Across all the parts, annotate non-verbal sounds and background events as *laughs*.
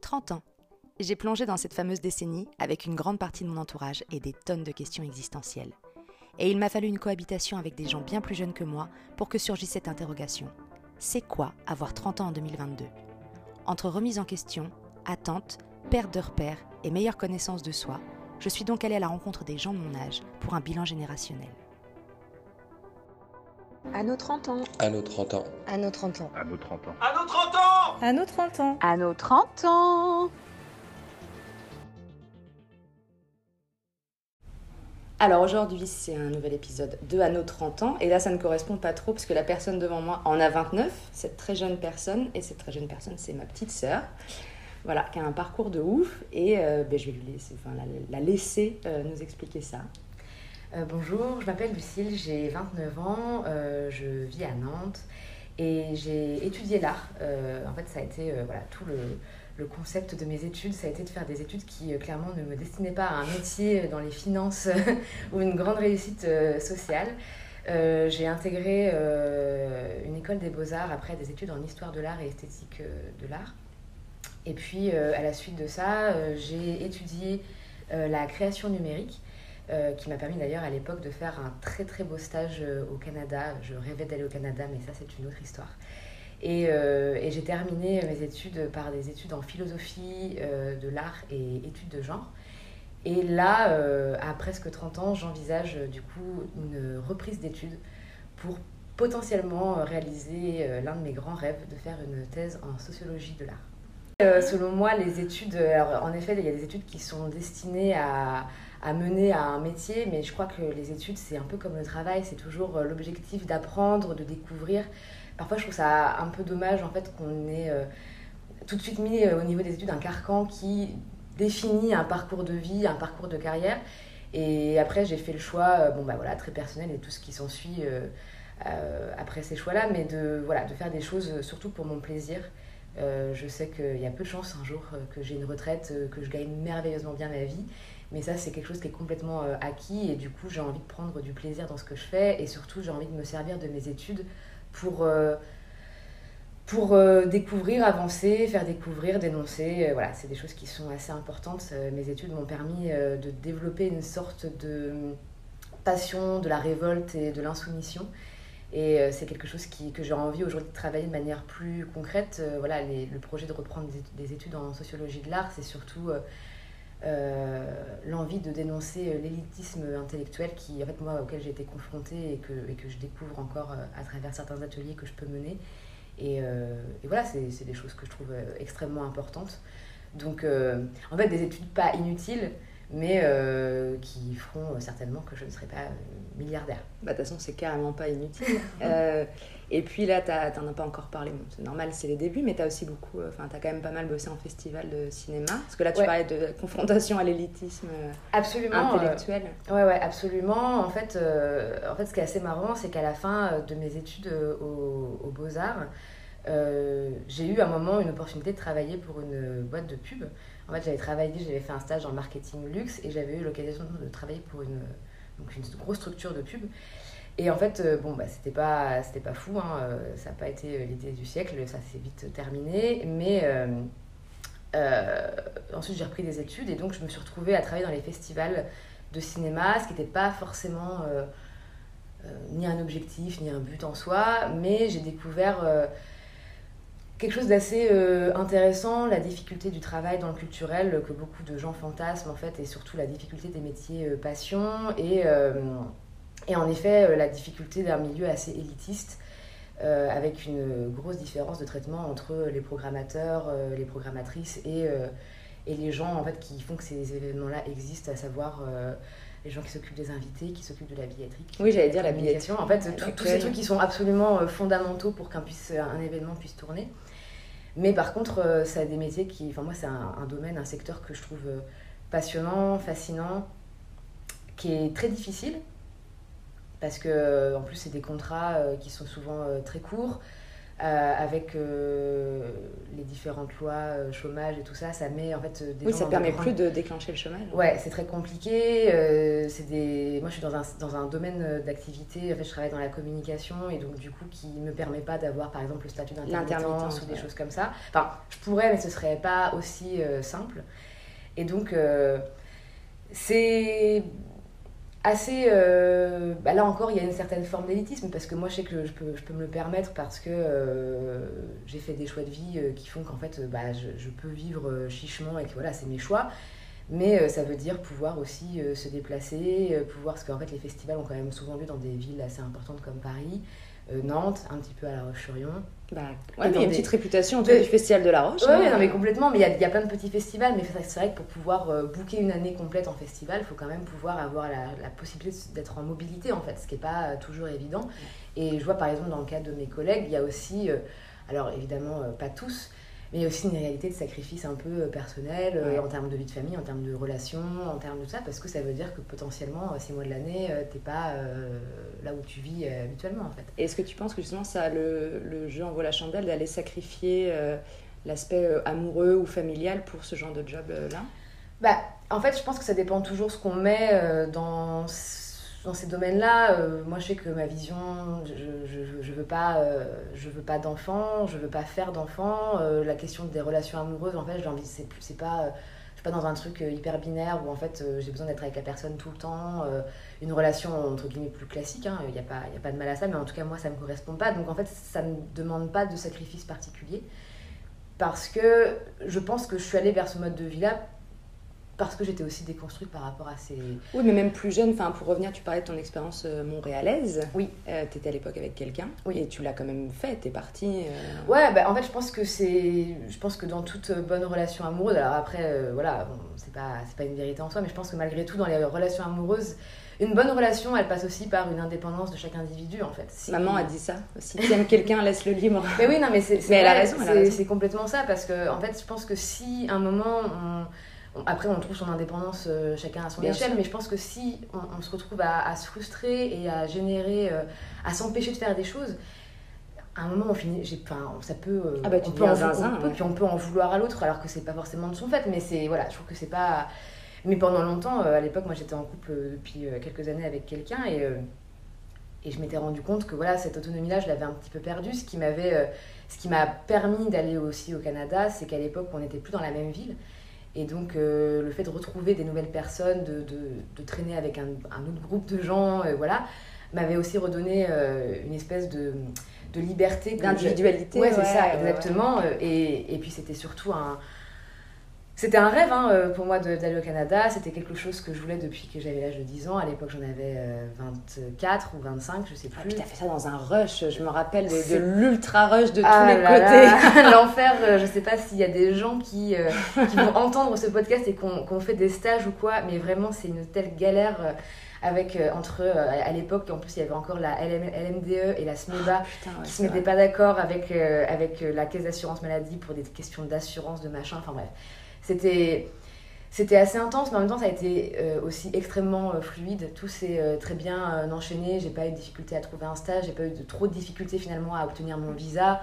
30 ans. J'ai plongé dans cette fameuse décennie avec une grande partie de mon entourage et des tonnes de questions existentielles. Et il m'a fallu une cohabitation avec des gens bien plus jeunes que moi pour que surgisse cette interrogation. C'est quoi avoir 30 ans en 2022 Entre remise en question, attente, perte de repères et meilleure connaissance de soi, je suis donc allée à la rencontre des gens de mon âge pour un bilan générationnel. À nos 30 ans. À nos 30 ans. À nos 30 ans. À nos 30 ans. À nos 30 ans À nos 30 ans. À nos 30 ans. Alors aujourd'hui, c'est un nouvel épisode de À nos 30 ans. Et là, ça ne correspond pas trop parce que la personne devant moi en a 29, cette très jeune personne. Et cette très jeune personne, c'est ma petite sœur. Voilà, qui a un parcours de ouf. Et euh, ben, je vais lui laisser, enfin, la, la laisser euh, nous expliquer ça. Euh, bonjour, je m'appelle Lucille, j'ai 29 ans, euh, je vis à Nantes et j'ai étudié l'art. Euh, en fait, ça a été voilà, tout le, concept de mes études, ça a été de faire des études qui clairement ne me destinaient pas à un métier dans les finances *laughs* ou une grande réussite sociale. J'ai intégré une école des beaux-arts après des études en histoire de l'art et esthétique de l'art. Et puis à la suite de ça, j'ai étudié la création numérique. Euh, qui m'a permis d'ailleurs à l'époque de faire un très très beau stage euh, au Canada. Je rêvais d'aller au Canada, mais ça c'est une autre histoire. Et, euh, j'ai terminé mes études par des études en philosophie de l'art et études de genre. Et là, à presque 30 ans, j'envisage du coup une reprise d'études pour potentiellement réaliser l'un de mes grands rêves, de faire une thèse en sociologie de l'art. Selon moi, les études, en effet, il y a des études qui sont destinées à, à mener à un métier, mais je crois que les études, c'est un peu comme le travail, c'est toujours euh, l'objectif d'apprendre, de découvrir. Parfois, je trouve ça un peu dommage en fait qu'on ait euh, tout de suite mis euh, au niveau des études un carcan qui définit un parcours de vie, un parcours de carrière. Et après, j'ai fait le choix, bon bah voilà, très personnel et tout ce qui s'ensuit après ces choix-là, mais de voilà, de faire des choses surtout pour mon plaisir. Je sais qu'il y a peu de chances un jour que j'ai une retraite, que je gagne merveilleusement bien ma vie, mais ça c'est quelque chose qui est complètement euh, acquis et du coup j'ai envie de prendre du plaisir dans ce que je fais et surtout j'ai envie de me servir de mes études pour, euh, pour euh, découvrir, avancer, faire découvrir, dénoncer. Voilà, c'est des choses qui sont assez importantes. Mes études m'ont permis de développer une sorte de passion de la révolte et de l'insoumission. Et c'est quelque chose qui, que j'ai envie aujourd'hui de travailler de manière plus concrète. Voilà, le projet de reprendre des, des études en sociologie de l'art, c'est surtout l'envie de dénoncer euh, l'élitisme intellectuel qui, en fait, moi, auquel j'ai été confrontée et que, et que je découvre encore euh, à travers certains ateliers que je peux mener. Et, euh, et voilà, c'est des choses que je trouve euh, extrêmement importantes. Donc, euh, en fait, des études pas inutiles, mais euh, qui feront euh, certainement que je ne serai pas euh, milliardaire. Bah, de toute façon, c'est carrément pas inutile. *laughs* Euh, et puis là, t'en as pas encore parlé. Bon, c'est normal, c'est les débuts, mais t'as aussi beaucoup. Enfin, t'as quand même pas mal bossé en festival de cinéma. Parce que là, tu Ouais. parlais de confrontation à l'élitisme Absolument. euh, intellectuel. Ouais, ouais, absolument. En fait, en fait, ce qui est assez marrant, c'est qu'à la fin de mes études euh, au- aux Beaux-Arts, j'ai eu à un moment une opportunité de travailler pour une boîte de pub. En fait, j'avais travaillé, j'avais fait un stage en marketing luxe et j'avais eu l'occasion de travailler pour une, grosse structure de pub. Et en fait, euh, bon, bah, c'était pas, pas fou, hein, euh, ça n'a pas été euh, l'idée du siècle, ça s'est vite terminé. Mais ensuite, j'ai repris des études et donc je me suis retrouvée à travailler dans les festivals de cinéma, ce qui n'était pas forcément ni un objectif, ni un but en soi, mais j'ai découvert quelque chose d'assez euh, intéressant, la difficulté du travail dans le culturel euh, que beaucoup de gens fantasment en fait, et surtout la difficulté des métiers euh, passion, et, euh, et en effet la difficulté d'un milieu assez élitiste. avec une grosse différence de traitement entre les programmateurs, les programmatrices et, et les gens en fait, qui font que ces événements-là existent, à savoir les gens qui s'occupent des invités, qui s'occupent de la billetterie. Oui, j'allais dire la communication. En fait, billetterie. tous ces trucs qui sont absolument fondamentaux pour qu'un un événement puisse tourner. Mais par contre, euh, ça a des métiers qui. Enfin, moi, c'est un, domaine, un secteur que je trouve euh, passionnant, fascinant, qui est très difficile. Parce que, euh, en plus, c'est des contrats qui sont souvent très courts, euh, avec euh, les différentes lois, euh, chômage et tout ça, ça met en fait des oui, ça permet plus de déclencher le chômage. Ouais, c'est très compliqué. c'est des... Moi, je suis dans un, dans un domaine d'activité, en fait, je travaille dans la communication et donc du coup, qui me permet pas d'avoir par exemple le statut d'intermittence ou des choses comme ça. Enfin, je pourrais, mais ce serait pas aussi simple. Et donc, c'est assez. Euh, bah là encore, il y a une certaine forme d'élitisme parce que moi, je sais que je peux, je peux me le permettre parce que euh, j'ai fait des choix de vie euh, qui font qu'en fait, bah, je, je, peux vivre chichement et que voilà, c'est mes choix. Mais ça veut dire pouvoir aussi se déplacer, pouvoir. Parce qu'en fait, les festivals ont quand même souvent lieu dans des villes assez importantes comme Paris. Nantes, un petit peu à La Roche-sur-Yon. Bah, il y a une petite réputation du Festival de La Roche. Oui, hein. non, mais complètement. Mais il y, a, plein de petits festivals. Mais c'est vrai que pour pouvoir euh, booker une année complète en festival, il faut quand même pouvoir avoir la, possibilité d'être en mobilité, en fait, ce qui n'est pas toujours évident. Et je vois par exemple dans le cas de mes collègues, il y a aussi, euh, alors évidemment pas tous, mais aussi une réalité de sacrifice un peu euh, personnel euh, en termes de vie de famille, en termes de relations, en termes de ça, parce que ça veut dire que potentiellement, euh, six mois de l'année, tu n'es pas là où tu vis habituellement en fait. Est-ce que tu penses que justement ça le, le jeu en vaut la chandelle d'aller sacrifier l'aspect amoureux ou familial pour ce genre de job là? Bah, en fait, je pense que ça dépend toujours ce qu'on met dans dans ces domaines-là, euh, moi je sais que ma vision, je, je, veux pas, euh, je veux pas d'enfants, je veux pas faire d'enfants. Euh, la question des relations amoureuses, en fait, c'est, c'est pas, je suis pas dans un truc hyper binaire où en fait j'ai besoin d'être avec la personne tout le temps. une relation entre guillemets plus classique, il hein, n'y a pas, a pas de mal à ça, mais en tout cas moi ça me correspond pas. Donc en fait ça ne demande pas de sacrifice particulier parce que je pense que je suis allée vers ce mode de vie-là parce que j'étais aussi déconstruite par rapport à ces... Oui, mais même plus jeune, enfin, pour revenir, tu parlais de ton expérience euh, montréalaise. Oui. Euh, tu étais à l'époque avec quelqu'un. Oui. Et tu l'as quand même fait, tu es partie. Euh. Ouais, bah, en fait, je pense que c'est... Je pense que dans toute bonne relation amoureuse, alors après, voilà, bon, c'est pas, pas une vérité en soi, mais je pense que malgré tout, dans les relations amoureuses, une bonne relation, elle passe aussi par une indépendance de chaque individu, en fait. Maman a dit ça. Si tu aimes quelqu'un, *laughs* laisse-le libre. Mais oui, non, mais c'est... elle a raison. C'est complètement ça, parce que, en fait, je pense que si, un moment, on après, on trouve son indépendance euh, chacun à son échelle, mais je pense que si on, se retrouve à, se frustrer et à générer, euh, à s'empêcher de faire des choses, à un moment, on finit, enfin, ça peut, euh, ah bah, on, peut en, puis on peut en vouloir à l'autre alors que c'est pas forcément de son fait, mais c'est voilà, je trouve que c'est pas. Mais pendant longtemps, à l'époque, moi j'étais en couple depuis quelques années avec quelqu'un et, et je m'étais rendu compte que voilà, cette autonomie-là, je l'avais un petit peu perdue. Ce qui m'avait, ce qui m'a permis d'aller aussi au Canada, c'est qu'à l'époque, on n'était plus dans la même ville. Et donc, euh, le fait de retrouver des nouvelles personnes, de, de, de traîner avec un, un, autre groupe de gens, euh, voilà, m'avait aussi redonné euh, une espèce de, de liberté. D'individualité. Ouais, c'est ça, exactement. Et, et, puis, c'était surtout un, c'était un rêve hein, euh, pour moi d'aller au Canada. C'était quelque chose que je voulais depuis que j'avais l'âge de 10 ans. À l'époque, j'en avais 24 euh, ou 25, je sais ah, plus. Ah, tu as fait ça dans un rush. Je me rappelle de, l'ultra rush de ah tous les côtés. *laughs* *laughs* L'enfer. Euh, je sais pas s'il y a des gens qui, qui vont entendre ce podcast et qu'on fait des stages ou quoi. Mais vraiment, c'est une telle galère avec entre à l'époque en plus il y avait encore la LMDE et la SMEBA qui se mettaient pas d'accord avec avec la caisse d'assurance maladie pour des questions d'assurance de machin enfin bref c'était assez intense, mais en même temps, ça a été euh, aussi extrêmement euh, fluide. Tout s'est euh, très bien enchaîné. J'ai pas eu de difficulté à trouver un stage, j'ai pas eu de, trop de difficultés finalement à obtenir mon visa,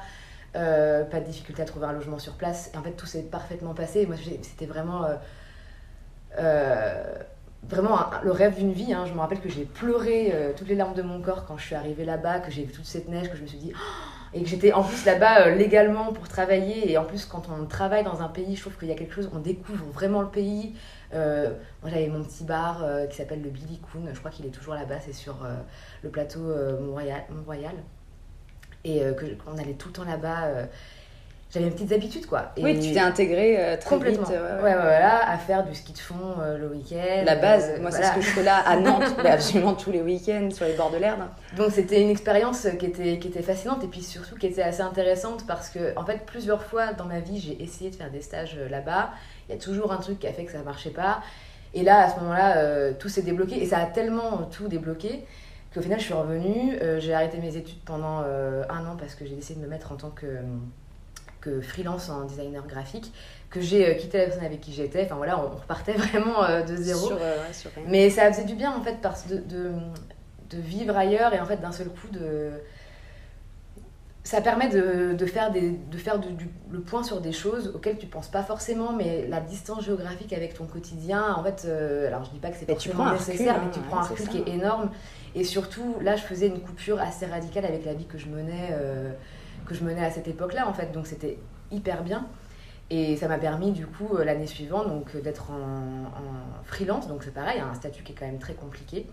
pas de difficulté à trouver un logement sur place. En fait, tout s'est parfaitement passé. moi, c'était vraiment. vraiment le rêve d'une vie. Hein. Je me rappelle que j'ai pleuré toutes les larmes de mon corps quand je suis arrivée là-bas, que j'ai vu toute cette neige, que je me suis dit. Oh, et que j'étais en plus là-bas euh, légalement pour travailler. Et en plus, quand on travaille dans un pays, je trouve qu'il y a quelque chose, on découvre vraiment le pays. Euh, moi, j'avais mon petit bar euh, qui s'appelle le Billy Coon. Je crois qu'il est toujours là-bas, c'est sur le plateau Mont-Royal. et qu'on allait tout le temps là-bas j'avais mes petites habitudes quoi. Et oui, tu t'es intégré euh, très complètement. vite. Ouais, ouais, voilà, à faire du ski de fond euh, le week-end. La base, moi c'est ce que je fais là à *laughs* Nantes, absolument tous les week-ends sur les bords de l'Erdre. Donc c'était une expérience qui était, qui était fascinante et puis surtout qui était assez intéressante parce que en fait plusieurs fois dans ma vie j'ai essayé de faire des stages euh, là-bas. Il y a toujours un truc qui a fait que ça marchait pas. Et là à ce moment-là tout s'est débloqué et ça a tellement tout débloqué qu'au final je suis revenue. j'ai arrêté mes études pendant un an parce que j'ai décidé de me mettre en tant que freelance en designer graphique, que j'ai euh, quitté la personne avec qui j'étais. Enfin voilà, on, repartait *laughs* vraiment euh, de zéro. Euh, Mais ça faisait du bien en fait parce de, de, de, vivre ailleurs et en fait d'un seul coup de ça permet de, de faire, des, de faire du, le point sur des choses auxquelles tu penses pas forcément, mais la distance géographique avec ton quotidien, en fait, euh, alors je dis pas que c'est forcément nécessaire, mais tu hein, prends un recul qui est énorme. Et surtout, là, je faisais une coupure assez radicale avec la vie que je menais, euh, que je menais à cette époque-là, en fait. Donc c'était hyper bien. Et ça m'a permis, du coup, euh, l'année suivante, donc d'être en, freelance. Donc c'est pareil, un statut qui est quand même très compliqué.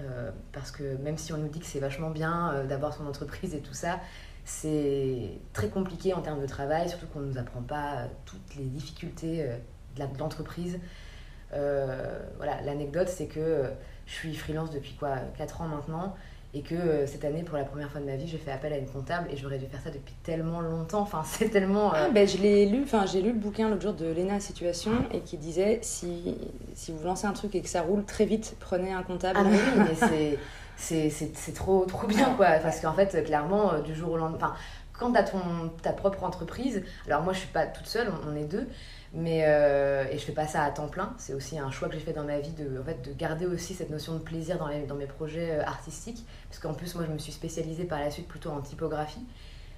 Euh, parce que même si on nous dit que c'est vachement bien euh, d'avoir son entreprise et tout ça, c'est très compliqué en termes de travail, surtout qu'on ne nous apprend pas euh, toutes les difficultés de l'entreprise. voilà, l'anecdote, c'est que je suis freelance depuis quoi 4 ans maintenant et que euh, cette année, pour la première fois de ma vie, j'ai fait appel à une comptable et j'aurais dû faire ça depuis tellement longtemps. Enfin, *laughs* c'est tellement. Euh, ah, ben, je l'ai lu, enfin, j'ai lu le bouquin l'autre jour de Léna Situation et qui disait si, si vous lancez un truc et que ça roule très vite, prenez un comptable. Ah, *laughs* mais oui, mais c'est. c'est trop, trop bien, quoi. Parce qu'en fait, clairement, euh, du jour au lendemain. Enfin, quand tu as ton, ta propre entreprise, alors moi, je suis pas toute seule, on est deux, mais, euh, et je fais pas ça à temps plein. C'est aussi un choix que j'ai fait dans ma vie de, en fait, de garder aussi cette notion de plaisir dans, les, dans mes projets euh, artistiques. Parce qu'en plus, moi, je me suis spécialisée par la suite plutôt en typographie.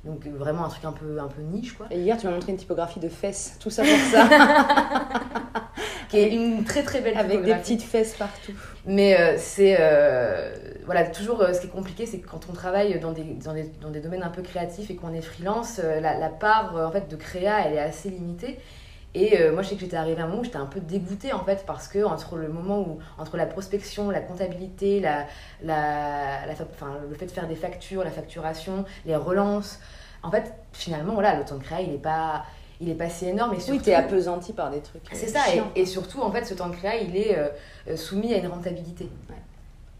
Donc euh, vraiment un truc un peu, un peu niche quoi. Et hier tu m'as montré une typographie de fesses, tout ça pour ça. *laughs* qui est une très très belle Avec des petites fesses partout. Mais c'est... voilà, toujours ce qui est compliqué, c'est que quand on travaille dans des, dans des, dans des domaines un peu créatifs et qu'on est freelance, la, la, part en fait, de créa, elle est assez limitée. Et euh, moi, je sais que j'étais arrivée à un moment où j'étais un peu dégoûtée en fait, parce que entre le moment où, entre la prospection, la comptabilité, la, la, la enfin, le fait de faire des factures, la facturation, les relances, en fait, finalement, voilà, le temps de créa, il n'est pas, il est pas si énorme. Et surtout, oui, t'es appesanti par des trucs. C'est ça, et, et, surtout, en fait, ce temps de créa, il est euh, soumis à une rentabilité.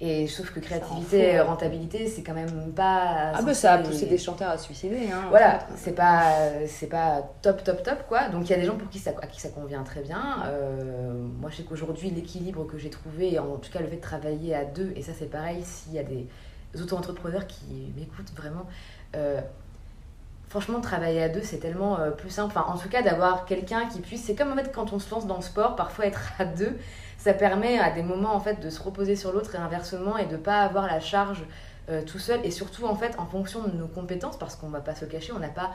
Et sauf que créativité, et rentabilité, c'est quand même pas. Ah, bah ça a poussé des chanteurs à se suicider. Hein, voilà, c'est pas, c'est pas top, top, top, quoi. Donc il y a des gens pour qui ça, à qui ça convient très bien. Euh, moi, je sais qu'aujourd'hui, l'équilibre que j'ai trouvé, et en tout cas le fait de travailler à deux, et ça c'est pareil, s'il y a des auto-entrepreneurs qui m'écoutent vraiment. Euh, franchement, travailler à deux, c'est tellement euh, plus simple. Enfin, en tout cas, d'avoir quelqu'un qui puisse. C'est comme en fait quand on se lance dans le sport, parfois être à deux ça permet à des moments en fait de se reposer sur l'autre et inversement et de pas avoir la charge euh, tout seul. Et surtout en fait en fonction de nos compétences parce qu'on va pas se cacher on n'a pas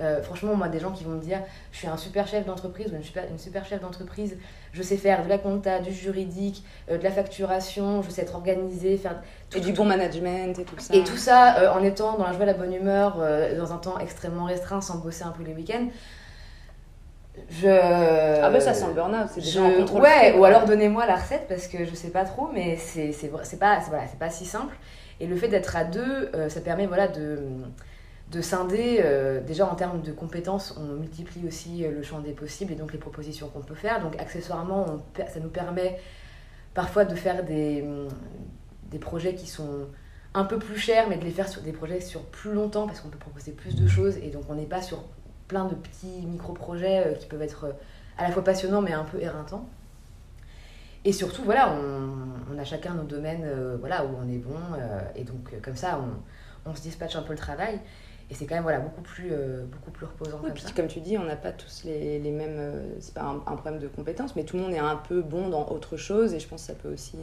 euh, franchement moi des gens qui vont me dire je suis un super chef d'entreprise ou une super, une super chef d'entreprise je sais faire de la compta du juridique euh, de la facturation je sais être organisée faire et du bon management et tout ça. Et tout ça en étant dans la joie et la bonne humeur dans un temps extrêmement restreint sans bosser un peu les week-ends je... Ah bah ça sent le burn-out, c'est déjà je... contrôle. Ouais, ou alors donnez-moi la recette parce que je sais pas trop, mais c'est pas, voilà, pas si simple. Et le fait d'être à deux, euh, ça permet voilà, de, de scinder. Euh, déjà en termes de compétences, on multiplie aussi euh, le champ des possibles et donc les propositions qu'on peut faire. Donc accessoirement, on, ça nous permet parfois de faire des, des projets qui sont un peu plus chers, mais de les faire sur des projets sur plus longtemps parce qu'on peut proposer plus de choses et donc on n'est pas sur plein de petits micro-projets euh, qui peuvent être euh, à la fois passionnants mais un peu éreintants. Et surtout, voilà, on, on a chacun nos domaines euh, voilà, où on est bon. et donc, comme ça, on, on, se dispatche un peu le travail. Et c'est quand même voilà, beaucoup, plus, beaucoup plus reposant. Oui, comme puis comme tu dis, on n'a pas tous les, les mêmes. c'est pas un, un, problème de compétences, mais tout le monde est un peu bon dans autre chose. Et je pense que ça peut aussi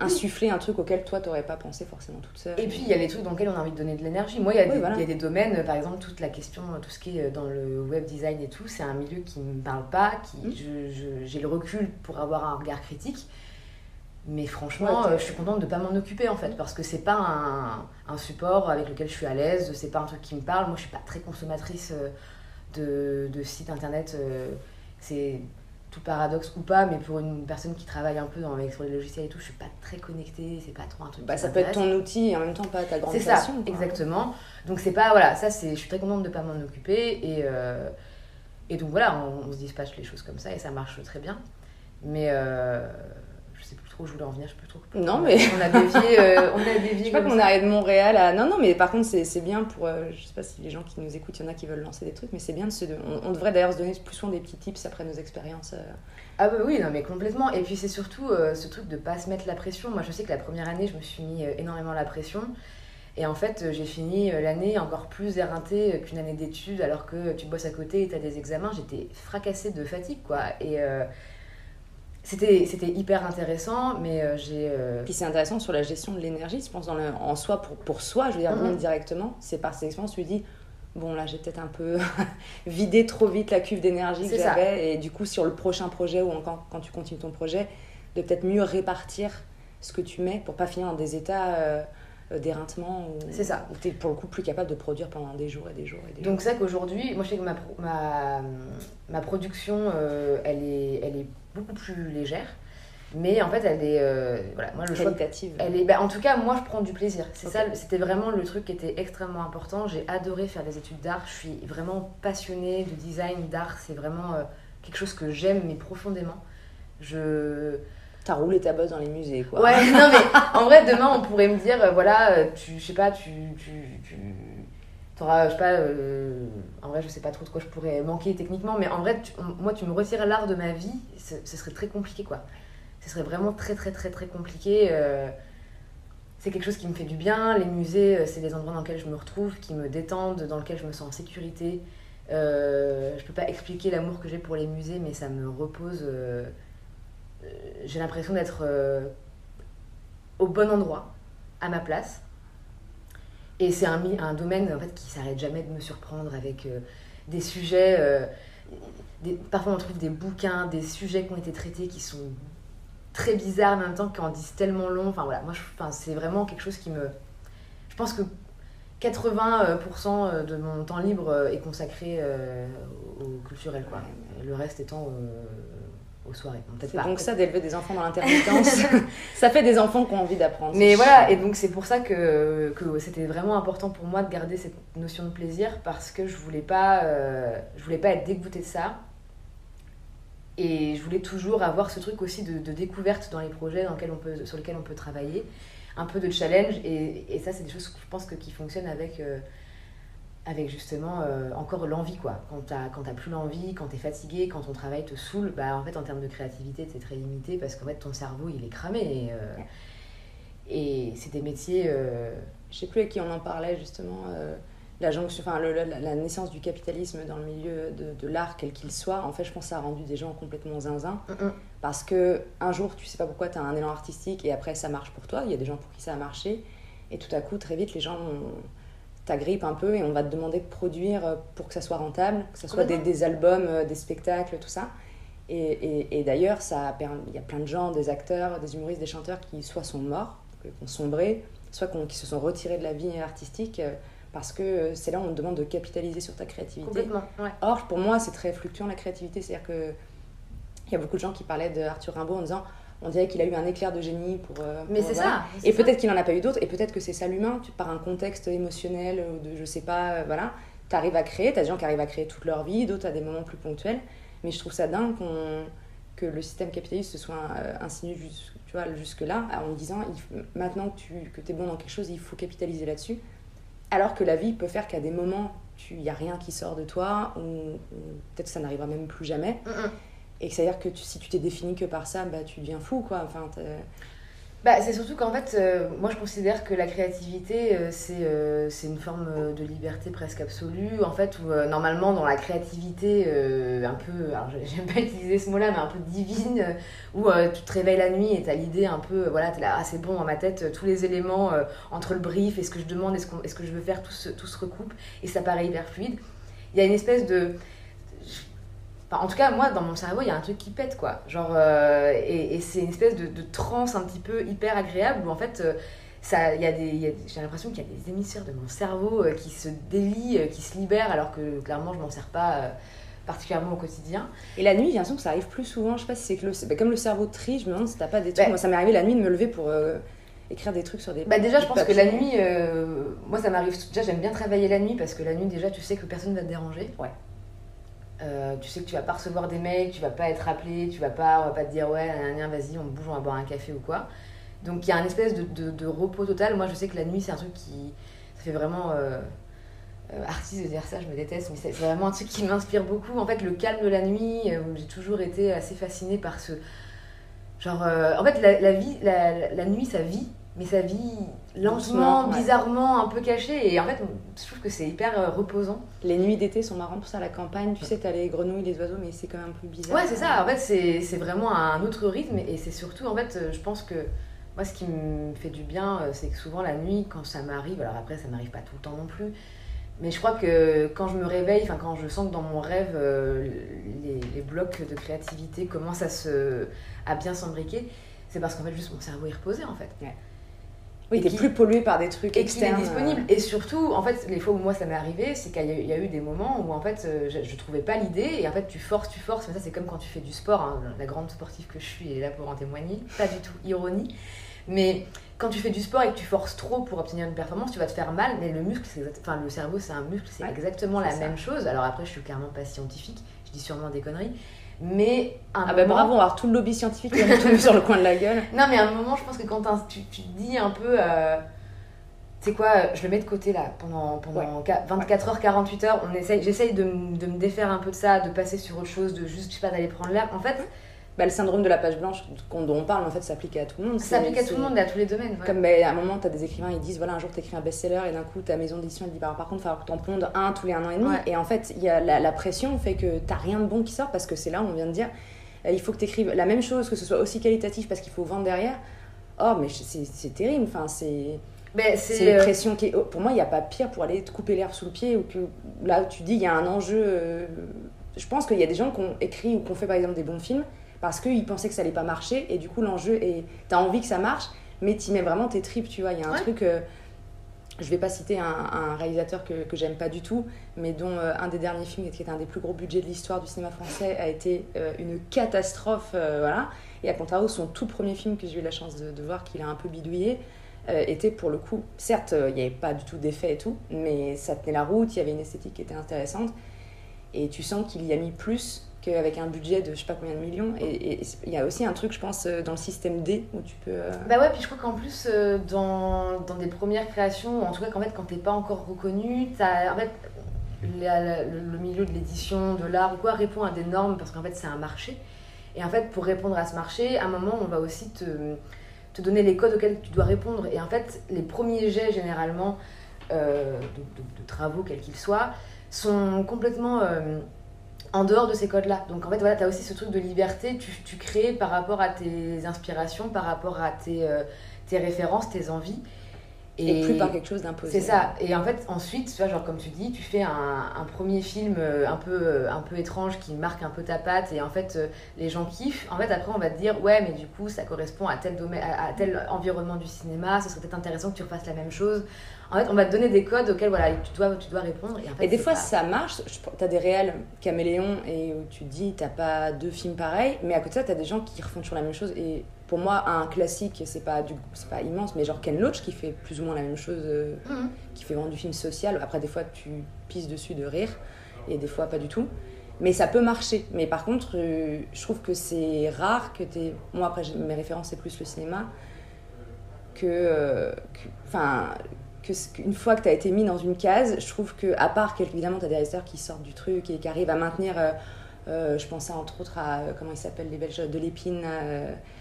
insuffler un truc auquel toi t'aurais pas pensé forcément toute seule. Et puis il y a les trucs dans lesquels on a envie de donner de l'énergie. Moi, il y, a des, y a des domaines, par exemple, toute la question, tout ce qui est dans le web design et tout, c'est un milieu qui me parle pas, qui mmh. j'ai le recul pour avoir un regard critique. Mais franchement, euh, je suis contente de ne pas m'en occuper en fait, parce que c'est pas un, un, support avec lequel je suis à l'aise, c'est pas un truc qui me parle. Moi, je suis pas très consommatrice euh, de, de sites internet. Euh, c'est tout paradoxe ou pas, mais pour une personne qui travaille un peu dans, avec, sur les logiciels et tout, je suis pas très connectée, c'est pas trop un truc. Bah, ça peut être ton outil et en même temps pas ta grande passion. C'est ça, exactement. Donc c'est pas, voilà, ça c'est, je suis très contente de pas m'en occuper et, euh, et donc voilà, on, se dispatche les choses comme ça et ça marche très bien. Mais euh, je voulais en venir, je peux trop. Non, mais. On a dévié. Euh, on a *laughs* dévié je sais pas qu'on arrive de Montréal à. Non, non, mais par contre, c'est bien pour. Euh, je sais pas si les gens qui nous écoutent, il y en a qui veulent lancer des trucs, mais c'est bien de se. On, devrait d'ailleurs se donner plus souvent des petits tips après nos expériences. Euh. Ah, bah oui, non, mais complètement. Et puis, c'est surtout ce truc de pas se mettre la pression. Moi, je sais que la première année, je me suis mis énormément la pression. Et en fait, j'ai fini l'année encore plus éreintée qu'une année d'études, alors que tu bosses à côté et tu as des examens. J'étais fracassée de fatigue, quoi. Et c'était c'était hyper intéressant, mais euh, j'ai. euh, Puis c'est intéressant sur la gestion de l'énergie, je pense, dans le- en soi, pour, pour soi, je veux dire, Mhm. même directement, c'est par ces expériences, tu dis, bon, là, j'ai peut-être un peu *laughs* vidé trop vite la cuve d'énergie que j'avais, et du coup, sur le prochain projet, ou encore quand tu continues ton projet, de peut-être mieux répartir ce que tu mets pour pas finir dans des états euh, euh, d'éreintement, C'est ça. tu es pour le coup plus capable de produire pendant des jours et des jours et des Donc c'est qu'aujourd'hui, moi je sais que ma, pro- ma, ma production, euh, elle, est, elle est beaucoup plus légère. Mais en fait, elle est... euh, voilà, moi le jours. choix... qualitative. Elle est, bah, en tout cas, moi je prends du plaisir. C'est ça, c'était vraiment le truc qui était extrêmement important. J'ai adoré faire des études d'art. Je suis vraiment passionnée de design, d'art. C'est vraiment euh, quelque chose que j'aime, mais profondément. Je... T'as roulé ta bosse dans les musées, quoi. Ouais, non mais *laughs* en vrai, demain on pourrait me dire, euh, voilà, tu, je sais pas, tu, tu, tu euh, en vrai, je sais pas trop de quoi je pourrais manquer techniquement, mais en vrai, moi, tu me retires l'art de ma vie, ce, serait très compliqué, quoi. Ce serait vraiment très, très, très, très compliqué. euh, c'est quelque chose qui me fait du bien. Les musées, euh, c'est des endroits dans lesquels je me retrouve, qui me détendent, dans lesquels je me sens en sécurité. Euh, je peux pas expliquer l'amour que j'ai pour les musées, mais ça me repose. j'ai l'impression d'être au bon endroit, à ma place. Et c'est un, un domaine en fait, qui s'arrête jamais de me surprendre avec euh, des sujets. euh, des- parfois, on trouve des bouquins, des sujets qui ont été traités qui sont très bizarres, en même temps qui en disent tellement long. Enfin, voilà, moi, c'est vraiment quelque chose qui me. Je pense que 80% de mon temps libre euh, est consacré euh, au culturel, quoi. Le reste étant euh, aux soirées. C'est donc ça d'élever des enfants dans l'intermittence. *laughs* ça fait des enfants qui ont envie d'apprendre. Mais voilà, chiant. et donc c'est pour ça que, que c'était vraiment important pour moi de garder cette notion de plaisir parce que je voulais pas, euh, je voulais pas être dégoûtée de ça. Et je voulais toujours avoir ce truc aussi de, de découverte dans les projets dans lesquels on peut, sur lesquels on peut travailler, un peu de challenge. Et, et ça, c'est des choses que je pense que, qui fonctionnent avec, euh, avec justement euh, encore l'envie. quoi. Quand tu n'as plus l'envie, quand tu es fatigué, quand ton travail te saoule, bah, en fait, en termes de créativité, c'est très limité parce qu'en fait, ton cerveau, il est cramé. Et, euh, et c'est des métiers. euh, Je sais plus avec qui on en parlait justement. euh, la jonction, enfin le- la, la naissance du capitalisme dans le milieu de, de l'art, quel qu'il soit, en fait, je pense que ça a rendu des gens complètement zinzin. mm, mm. Parce que un jour, tu sais pas pourquoi, tu as un élan artistique et après, ça marche pour toi. Il y a des gens pour qui ça a marché. Et tout à coup, très vite, les gens ont- t'agrippent un peu et on va te demander de produire euh, pour que ça soit rentable, que ça soit des, des albums, euh, des spectacles, tout ça. Et, et- et d'ailleurs, il y a plein de gens, des acteurs, des humoristes, des chanteurs qui soit sont morts, qui ont sombré, soit qu'on- qui se sont retirés de la vie artistique euh, parce que c'est là où on te demande de capitaliser sur ta créativité. Complètement, ouais. Or, pour moi, c'est très fluctuant la créativité. C'est-à-dire que il y a beaucoup de gens qui parlaient de Arthur Rimbaud en disant on dirait qu'il a eu un éclair de génie pour. euh, Mais c'est voilà. ça. Et peut-être qu'il n'en a pas eu d'autres, et peut-être que c'est ça l'humain, tu par un contexte émotionnel, de je sais pas, euh, voilà, tu arrives à créer, tu as des gens qui arrivent à créer toute leur vie, d'autres à des moments plus ponctuels, mais je trouve ça dingue qu'on- que le système capitaliste se soit euh, insinué jus- tu vois, jusque-là, en disant il maintenant que tu que es bon dans quelque chose, il faut capitaliser là-dessus, alors que la vie peut faire qu'à des moments, il n'y a rien qui sort de toi, ou, ou peut-être que ça n'arrivera même plus jamais. Mm, mm. Et c'est-à-dire que si tu t'es défini que par ça, bah, tu deviens fou, quoi. Enfin, Bah, c'est surtout qu'en fait, euh, moi je considère que la créativité, euh, c'est euh, une forme euh, de liberté presque absolue. En fait, où normalement, dans la créativité, un peu, alors j'ai- *laughs* j'aime pas utiliser ce mot-là, mais un peu divine, où tu te réveilles la nuit et t'as l'idée un peu, voilà, t'es là, ah, c'est bon, dans ma tête, tous les éléments entre le brief et ce que je demande et ce, et ce que je veux faire, tout se recoupe et ça paraît hyper fluide. Il y a une espèce de. Enfin, en tout cas, moi, dans mon cerveau, il y a un truc qui pète, quoi. Genre, euh, et, et c'est une espèce de, de transe un petit peu hyper agréable où en fait, euh, ça, il y a des, il y a- j'ai l'impression qu'il y a des hémisphères de mon cerveau euh, qui se délient, euh, qui se libèrent, alors que clairement, je m'en sers pas particulièrement au quotidien. Et la nuit, j'ai l'impression que ça arrive plus souvent. Je sais pas si c'est que le, bah, comme le cerveau trie, je me demande si t'as pas des trucs. Bah. Moi, ça m'est arrivé la nuit de me lever pour écrire des trucs sur des. Bah déjà, je pense que la nuit, euh, moi, ça m'arrive. Déjà, j'aime bien travailler la nuit parce que la nuit, déjà, tu sais que personne va te déranger. Ouais. Euh, tu sais que tu vas pas recevoir des mails, tu vas pas être appelé, tu vas pas, on va pas te dire ouais, vas-y, on bouge, on va boire un café ou quoi. Donc il y a un espèce de, repos total. Moi, je sais que la nuit, c'est un truc qui, ça fait vraiment euh, euh, artiste de dire ça, je me déteste, mais c'est vraiment un truc qui m'inspire beaucoup. En fait, le calme de la nuit, j'ai toujours été assez fascinée par ce, genre, en fait, la vie, la, la nuit, ça vit mais sa vie lentement, Doucement, ouais. bizarrement, un peu cachée. Et en fait, je trouve que c'est hyper euh, reposant. Les nuits d'été sont marrantes pour ça, la campagne, tu sais, t'as les grenouilles, les oiseaux, mais c'est quand même plus bizarre. Ouais, c'est ça. En fait, c'est vraiment un autre rythme. Et c'est surtout, en fait, euh, je pense que moi, ce qui me fait du bien, euh, c'est que souvent la nuit, quand ça m'arrive, alors après, ça m'arrive pas tout le temps non plus. Mais je crois que quand je me réveille, enfin quand je sens que dans mon rêve, les, les blocs de créativité commencent à, se, à bien s'embriquer, c'est parce qu'en fait, juste mon cerveau est reposé en fait. Oui, Et t'es plus pollué par des trucs et est externes. disponible. euh, Et surtout, en fait, les fois où moi ça m'est arrivé, c'est qu'il y, a eu- il y a eu des moments où en fait euh, je, je trouvais pas l'idée et en fait tu forces, tu forces. Mais ça, c'est comme quand tu fais du sport. hein. La grande sportive que je suis est là pour en témoigner. Pas du tout ironie. Mais quand tu fais du sport et que tu forces trop pour obtenir une performance, tu vas te faire mal. Mais le muscle, exact- enfin le cerveau, c'est un muscle, c'est Ouais, exactement la ça. même chose. Alors après, je suis clairement pas scientifique. Je dis sûrement des conneries. Mais un Ah bah moment- bravo, on va avoir tout le lobby scientifique qui tomber *laughs* sur le coin de la gueule. non, mais à un moment, je pense que quand tu, tu te dis un peu. euh, tu sais quoi, je le mets de côté là pendant, pendant qua- 24 heures, 48 heures. On essaye, j'essaye de, de me défaire un peu de ça, de passer sur autre chose, de juste, je sais pas, d'aller prendre l'air. En fait, Bah, le syndrome de la page blanche dont on parle, en fait, s'applique à tout le monde. ça s'applique à tout le monde et à tous les domaines. ouais. Comme bah, à un moment, tu as des écrivains, ils disent voilà, un jour tu écris un best-seller et d'un coup ta maison d'édition elle dit bah, par contre, il va falloir que tu en un tous les un an et demi. Ouais. Et en fait, il y a la, la pression fait que t'as rien de bon qui sort parce que c'est là où on vient de dire euh, il faut que tu écrives la même chose, que ce soit aussi qualitatif parce qu'il faut vendre derrière. Oh, mais c'est terrible. Enfin, c'est c'est une pression qui est. oh, Pour moi, il n'y a pas pire pour aller te couper l'herbe sous le pied ou que là tu dis il y a un enjeu. euh, Je pense qu'il y a des gens qui ont écrit ou qui ont fait par exemple des bons films parce qu'ils pensaient que ça allait pas marcher et du coup l'enjeu est. T'as envie que ça marche, mais t'y mets vraiment tes tripes, tu vois. Il y a un Ouais. truc. euh, Je vais pas citer un, un réalisateur que, que j'aime pas du tout, mais dont euh, un des derniers films, qui était un des plus gros budgets de l'histoire du cinéma français, a été euh, une catastrophe. euh, voilà. Et à contrario, son tout premier film que j'ai eu la chance de, de voir, qu'il a un peu bidouillé, était pour le coup, certes, il n'y avait pas du tout d'effet et tout, mais ça tenait la route, il y avait une esthétique qui était intéressante. Et tu sens qu'il y a mis plus qu'avec un budget de je sais pas combien de millions. Et il y a aussi un truc, je pense, euh, dans le système D où tu peux. euh, Bah ouais, puis je crois qu'en plus, euh, dans, dans des premières créations, en tout cas, qu'en fait, quand t'es pas encore reconnu, t'as, en fait, le, milieu de l'édition, de l'art ou quoi, répond à des normes parce qu'en fait, c'est un marché. Et en fait, pour répondre à ce marché, à un moment, on va aussi te, te donner les codes auxquels tu dois répondre. Et en fait, les premiers jets, généralement, euh, de, travaux, quels qu'ils soient, sont complètement en dehors de ces codes-là. Donc en fait, voilà, tu as aussi ce truc de liberté, tu, tu crées par rapport à tes inspirations, par rapport à tes, euh, tes références, tes envies. Et plus par quelque chose d'imposé. C'est ça. Et en fait, ensuite, tu vois, genre comme tu dis, tu fais un, un premier film euh, un peu, euh, un peu étrange qui marque un peu ta patte et en fait, euh, les gens kiffent. En fait, après, on va te dire, ouais, mais du coup, ça correspond à tel domaine, à, tel environnement du cinéma. Ce serait peut-être intéressant que tu refasses la même chose. En fait, on va te donner des codes auxquels voilà, tu dois, tu dois répondre. Et, en fait, Et des fois, pas- ça marche. Je- T'as des réels caméléons et où tu te dis, t'as pas deux films pareils. Mais à côté de ça, t'as des gens qui refont toujours la même chose. Et pour moi, un classique, c'est pas, du... c'est pas immense, mais genre Ken Loach qui fait plus ou moins la même chose, euh, Mhm. qui fait vraiment du film social. Après, des fois, tu pisses dessus de rire et des fois, pas du tout. Mais ça peut marcher. Mais par contre, euh, je trouve que c'est rare que t'aies. Moi, après, mes références, c'est plus le cinéma. Que. euh, que- Enfin. que qu'une fois que tu as été mis dans une case, je trouve que, à part qu'évidemment, tu as des réalisateurs qui sortent du truc et qui arrivent à maintenir. euh, je pensais entre autres à. comment ils s'appellent les Belges De l'épine.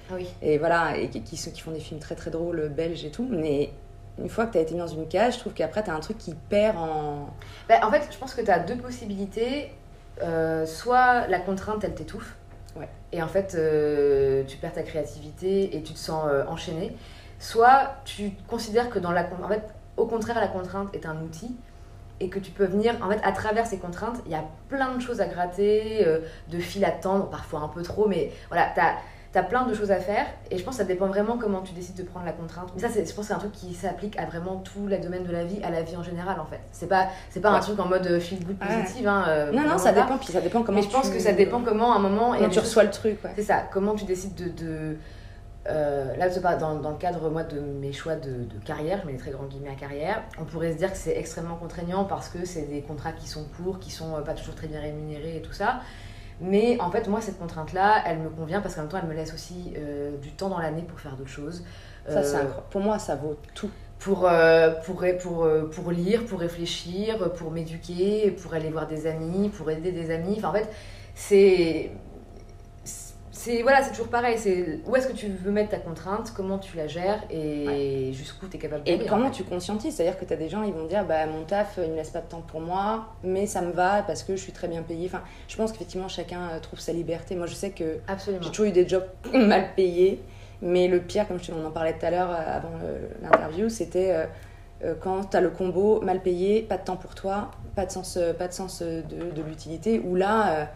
Ah oui. et voilà, et qui, qui, font des films très très drôles, belges et tout. Mais une fois que tu as été mis dans une case, je trouve qu'après, tu as un truc qui perd en. Bah, en fait, je pense que tu as deux possibilités. Euh, soit la contrainte, elle t'étouffe. Ouais. Et en fait, euh, tu perds ta créativité et tu te sens euh, enchaîné. Soit tu considères que dans la en fait, au contraire, la contrainte est un outil et que tu peux venir, en fait, à travers ces contraintes, il y a plein de choses à gratter, euh, de fil à tendre, parfois un peu trop, mais voilà, tu as, plein de choses à faire et je pense que ça dépend vraiment comment tu décides de prendre la contrainte. Mais ça, je pense que c'est un truc qui s'applique à vraiment tous les domaines de la vie, à la vie en général, en fait. C'est pas, c'est pas un truc en mode euh, feel good Ouais. positive. Hein, euh, Non, non, ça pas. dépend, puis ça dépend comment Mais je pense tu- que ça dépend comment, à un moment. Comment des tu reçois le truc, ouais. C'est ça, comment tu décides de. de euh, là, dans, dans le cadre moi de mes choix de, de carrière, je mets des très grands guillemets à carrière, on pourrait se dire que c'est extrêmement contraignant parce que c'est des contrats qui sont courts, qui sont euh, pas toujours très bien rémunérés et tout ça. Mais en fait, moi, cette contrainte-là, elle me convient parce qu'en même temps, elle me laisse aussi euh, du temps dans l'année pour faire d'autres choses. Ça, c'est Euh. Pour moi, ça vaut tout. pour, euh, pour, pour, pour lire, pour réfléchir, pour m'éduquer, pour aller voir des amis, pour aider des amis. Enfin, en fait, c'est. C'est voilà, c'est toujours pareil. C'est où est-ce que tu veux mettre ta contrainte, comment tu la gères et jusqu'où tu es capable Et comment tu conscientises C'est-à-dire que tu as des gens, ils vont dire bah, mon taf, il ne laisse pas de temps pour moi, mais ça me va parce que je suis très bien payée. Enfin, je pense qu'effectivement, chacun euh, trouve sa liberté. Moi, je sais que j'ai toujours eu des jobs *laughs* mal payés, mais le pire, comme je, on en parlait tout à l'heure euh, avant l'interview, c'était quand tu as le combo mal payé, pas de temps pour toi, pas de sens, pas de, sens de, de l'utilité, où là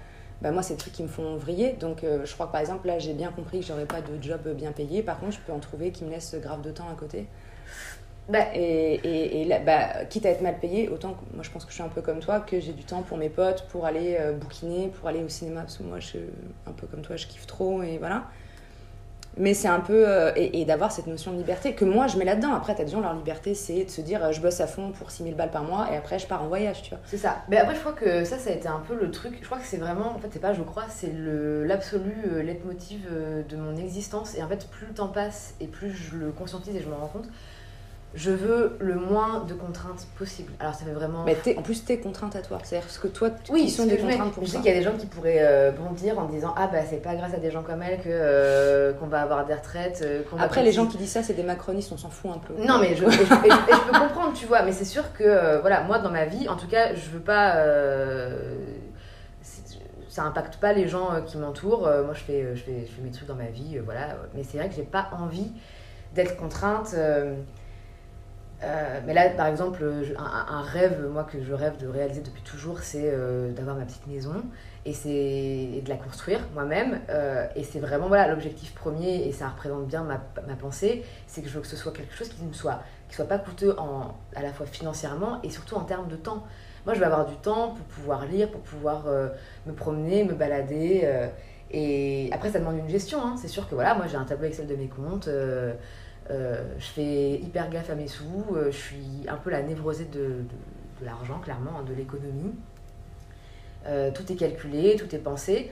bah, moi, c'est des trucs qui me font vriller. Donc, euh, je crois que par exemple, là, j'ai bien compris que j'aurais pas de job bien payé. Par contre, je peux en trouver qui me laisse grave de temps à côté. Bah, et, et, et là, bah, quitte à être mal payé, autant que moi je pense que je suis un peu comme toi, que j'ai du temps pour mes potes, pour aller euh, bouquiner, pour aller au cinéma, parce que moi je suis un peu comme toi, je kiffe trop, et voilà. Mais c'est un peu. Euh, et, d'avoir cette notion de liberté que moi je mets là-dedans. Après, t'as des gens, leur liberté, c'est de se dire euh, je bosse à fond pour 6000 balles par mois et après je pars en voyage, tu vois. C'est ça. Mais après, je crois que ça, ça a été un peu le truc. Je crois que c'est vraiment. En fait, c'est pas je crois, c'est l'absolu euh, leitmotiv de mon existence. Et en fait, plus le temps passe et plus je le conscientise et je me rends compte je veux le moins de contraintes possible. Alors ça fait vraiment. Mais en plus, tes contraintes à toi. C'est-à-dire ce que toi, oui, qui sont des contraintes pour Je sais qu'il y a des gens qui pourraient euh, bondir en disant Ah bah c'est pas grâce à des gens comme elle que euh, qu'on va avoir des retraites. Euh, Après, les gens qui disent ça, c'est des macronistes, on s'en fout un peu. Non, mais je, je, peux comprendre, tu vois. Mais c'est sûr que, voilà, moi dans ma vie, en tout cas, je veux pas. ça impacte pas les gens qui m'entourent. moi, je fais, je, fais, je fais mes trucs dans ma vie, voilà. Mais c'est vrai que j'ai pas envie d'être contrainte. Euh, mais là, par exemple, un, rêve, moi, que je rêve de réaliser depuis toujours, c'est euh, d'avoir ma petite maison et, c'est, de la construire moi-même. Euh, et c'est vraiment voilà, l'objectif premier, et ça représente bien ma, pensée, c'est que je veux que ce soit quelque chose qui ne soit, qui soit pas coûteux en, à la fois financièrement et surtout en termes de temps. Moi, je veux avoir du temps pour pouvoir lire, pour pouvoir me promener, me balader. et après, ça demande une gestion. Hein. C'est sûr que voilà, moi, j'ai un tableau Excel de mes comptes. Euh, je fais hyper gaffe à mes sous, euh, je suis un peu la névrosée de, l'argent, clairement, hein, de l'économie. Euh, tout est calculé, tout est pensé.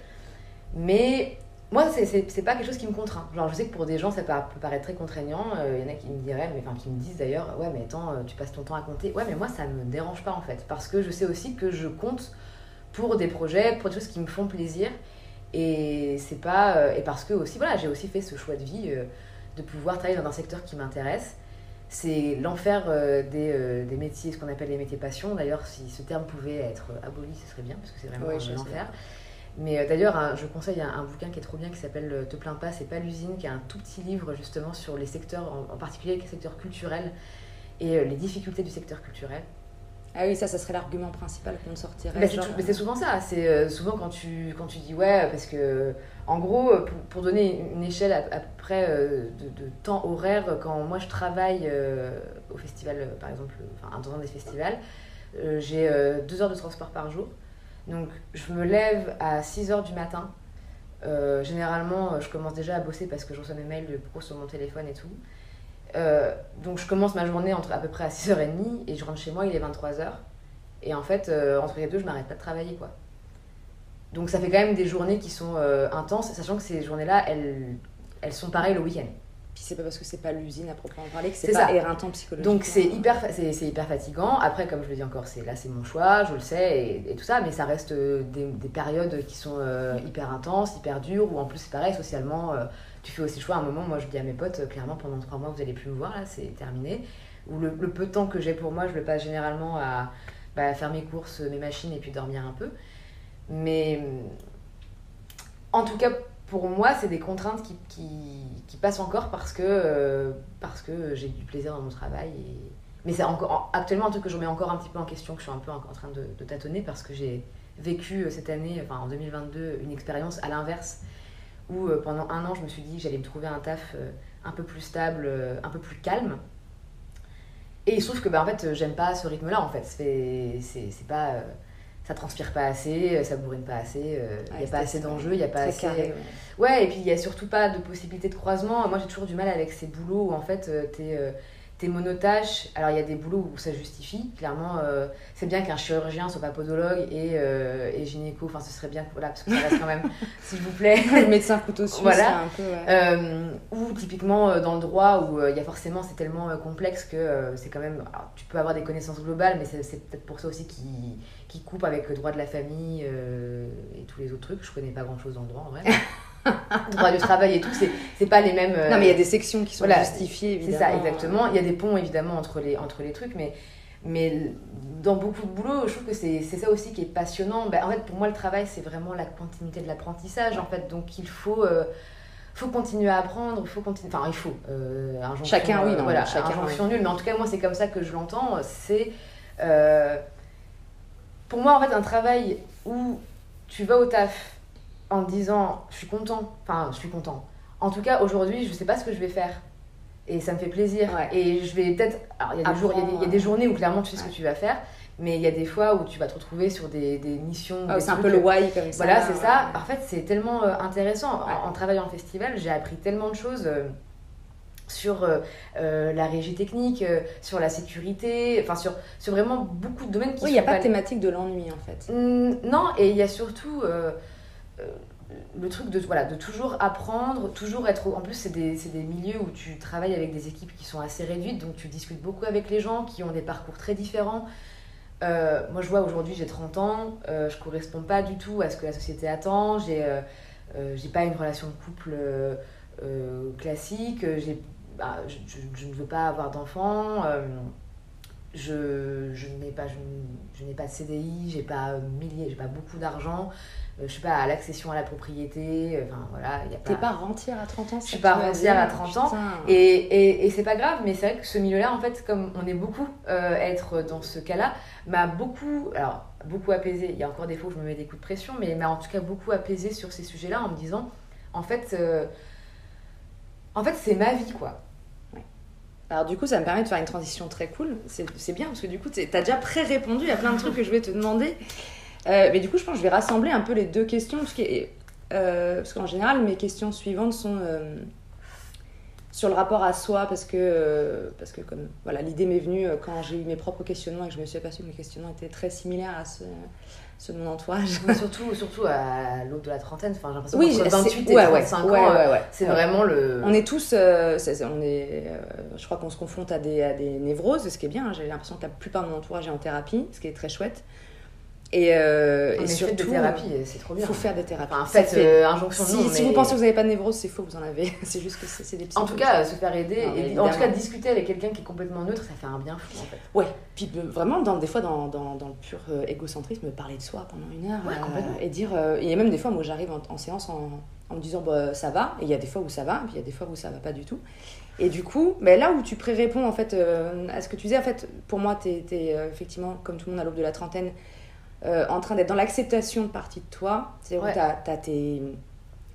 Mais moi, c'est pas quelque chose qui me contraint. Genre, je sais que pour des gens, ça peut, paraître très contraignant. Il y en a qui me diraient, mais enfin, qui me disent d'ailleurs, ouais, mais attends, tu passes ton temps à compter. Ouais, mais moi, ça me dérange pas en fait. Parce que je sais aussi que je compte pour des projets, pour des choses qui me font plaisir. Et c'est pas. et parce que aussi, voilà, j'ai aussi fait ce choix de vie de pouvoir travailler dans un secteur qui m'intéresse. C'est l'enfer euh, des, euh, des, métiers, ce qu'on appelle les métiers passion. D'ailleurs, si ce terme pouvait être aboli, ce serait bien, parce que c'est vraiment l'enfer. Mais euh, d'ailleurs, je conseille un, bouquin qui est trop bien qui s'appelle Te plains pas, c'est pas l'usine, qui est un tout petit livre justement sur les secteurs, en, particulier les secteurs culturels et les difficultés du secteur culturel. Ah oui, ça, ça serait l'argument principal qu'on sortirait. Mais c'est souvent ça. C'est souvent quand tu, quand tu dis ouais, parce que en gros, euh, pour, donner une échelle après euh, de, temps horaire, quand moi je travaille euh, au festival, par exemple, enfin, un des festivals, j'ai deux heures de transport par jour. Donc je me lève à 6 heures du matin. généralement, je commence déjà à bosser parce que je reçois mes mails de pro sur mon téléphone et tout. Donc je commence ma journée entre à peu près à 6h30 et je rentre chez moi, il est 23h. Et en fait, entre les deux, je m'arrête pas de travailler quoi. Donc ça fait quand même des journées qui sont euh, intenses, sachant que ces journées-là, elles, elles sont pareilles le week-end. Puis c'est pas parce que c'est pas l'usine à proprement parler que c'est pas ça. éreintant psychologiquement. Donc c'est hyper, c'est, hyper fatigant. Après, comme je le dis encore, c'est là c'est mon choix, je le sais et, tout ça, mais ça reste euh, des, des périodes qui sont euh, hyper intenses, hyper dures, ou en plus c'est pareil socialement. tu fais aussi le choix. À un moment, moi je dis à mes potes, clairement pendant trois mois vous allez plus me voir là, c'est terminé. Ou le, peu de temps que j'ai pour moi, je le passe généralement à bah, faire mes courses, mes machines et puis dormir un peu. Mais en tout cas, pour moi, c'est des contraintes qui, qui, passent encore parce que, euh, que j'ai du plaisir dans mon travail. Et... Mais c'est encore, actuellement un truc que je remets encore un petit peu en question, que je suis un peu en train de, tâtonner parce que j'ai vécu euh, cette année, enfin en 2022, une expérience à l'inverse où euh, pendant un an, je me suis dit j'allais me trouver un taf un peu plus stable, un peu plus calme. Et il se trouve que bah, en fait, j'aime pas ce rythme-là en fait. C'est pas ça transpire pas assez, euh, ça bourrine pas assez, il euh, n'y a pas assez d'enjeux, il n'y a pas assez. ouais. et puis il n'y a surtout pas de possibilité de croisement. Moi j'ai toujours du mal avec ces boulots où en fait euh, tu es t'es monotache. Alors, il y a des boulots où ça justifie. Clairement, euh, c'est bien qu'un chirurgien soit pas podologue et, euh, et, gynéco. Enfin, ce serait bien voilà, parce que ça reste quand même, *laughs* s'il vous plaît. Le *laughs* médecin couteau suisse, voilà. un peu. Euh, ou typiquement dans le droit où il y a forcément, c'est tellement complexe que c'est quand même. tu peux avoir des connaissances globales, mais c'est peut-être pour ça aussi qui, qui coupe avec le droit de la famille et tous les autres trucs. Je connais pas grand chose dans le droit en vrai. *laughs* *laughs* droit du travail et tout, c'est, pas les mêmes. non, mais il y a des sections qui sont justifiées, évidemment. C'est ça, exactement. Il y a des ponts, évidemment, entre les, entre les trucs, mais, mais dans beaucoup de boulot, je trouve que c'est, ça aussi qui est passionnant. Ben, en fait, pour moi, le travail, c'est vraiment la continuité de l'apprentissage, en fait. Donc, il faut faut continuer à apprendre, faut continuer. Enfin, il faut. Euh, chacun, oui, non, voilà, chacun. Injonction nulle, mais en tout cas, moi, c'est comme ça que je l'entends. C'est. Euh, pour moi, en fait, un travail où tu vas au taf en disant je suis content, enfin, je suis content. En tout cas, aujourd'hui, je sais pas ce que je vais faire. Et ça me fait plaisir. Et je vais peut-être. Alors, il y, a des jours, il, y a des, journées où clairement tu sais ce que tu vas faire. Mais il y a des fois où tu vas te retrouver sur des, des missions. Ah, c'est un peu le why comme ça. Voilà, c'est ça. En fait, c'est tellement euh, intéressant. En, travaillant en festival, j'ai appris tellement de choses. Euh, sur euh, la régie technique, sur la sécurité, enfin sur, sur vraiment beaucoup de domaines qui Oui, il n'y a pas de thématique de l'ennui en fait. Mmh, non, et il y a surtout le truc de, voilà, de toujours apprendre, toujours être. En plus, c'est des, des, milieux où tu travailles avec des équipes qui sont assez réduites, donc tu discutes beaucoup avec les gens qui ont des parcours très différents. Euh, moi, je vois aujourd'hui, j'ai 30 ans, euh, je corresponds pas du tout à ce que la société attend. J'ai euh, euh pas une relation de couple classique. Bah, je, je, ne veux pas avoir d'enfants. je, je n'ai pas, je, n'ai pas de CDI, j'ai pas milliers, j'ai pas beaucoup d'argent. Je suis pas à l'accession à la propriété. Enfin voilà, y a pas. T'es pas rentière à 30 ans. Je suis pas rentière à 30 ans. Et, et, et c'est pas grave, mais c'est vrai que ce milieu-là, en fait, comme on est beaucoup être dans ce cas-là m'a beaucoup, alors beaucoup apaisé. Il y a encore des fois où je me mets des coups de pression, mais m'a en tout cas beaucoup apaisé sur ces sujets-là en me disant, en fait, euh, en fait, c'est ma vie, quoi. Alors du coup, ça me permet de faire une transition très cool. C'est bien parce que du coup, tu as déjà pré-répondu à plein de trucs que je voulais te demander. Euh, mais du coup, je pense que je vais rassembler un peu les deux questions parce euh, qu'en général, mes questions suivantes sont sur le rapport à soi parce que euh, parce que comme voilà l'idée m'est venue euh, quand j'ai eu mes propres questionnements et que je me suis aperçue que mes questionnements étaient très similaires à ceux, de mon entourage surtout surtout à l'autre de la trentaine enfin j'ai l'impression oui, entre 28 et 35 ouais, ans euh, c'est vraiment le on est tous on est je crois qu'on se confronte à des à des névroses ce qui est bien hein. j'ai l'impression que la plupart de mon entourage est en thérapie ce qui est très chouette et, euh, et surtout, des thérapies, c'est trop bien. Il faut faire des thérapies. en fait, euh, injonction si, si vous pensez que vous n'avez pas de névrose, c'est faux, vous en avez. *laughs* c'est juste que c'est des En tout cas, se faire aider, et en tout cas, discuter avec quelqu'un qui est complètement neutre, ça fait un bien fou en fait. Ouais, puis euh, vraiment, dans, des fois, dans, dans, dans le pur euh, égocentrisme, parler de soi pendant une heure. et dire. il y a même des fois, moi j'arrive en, séance en, en, me disant bah, ça va, et il y a des fois où ça va, puis il y a des fois où ça va pas du tout. Et du coup, là où tu pré-réponds en fait à ce que tu disais, en fait, pour moi, tu es, effectivement, comme tout le monde à l'aube de la trentaine, euh, en train d'être dans l'acceptation de partie de toi. C'est ouais. où tes,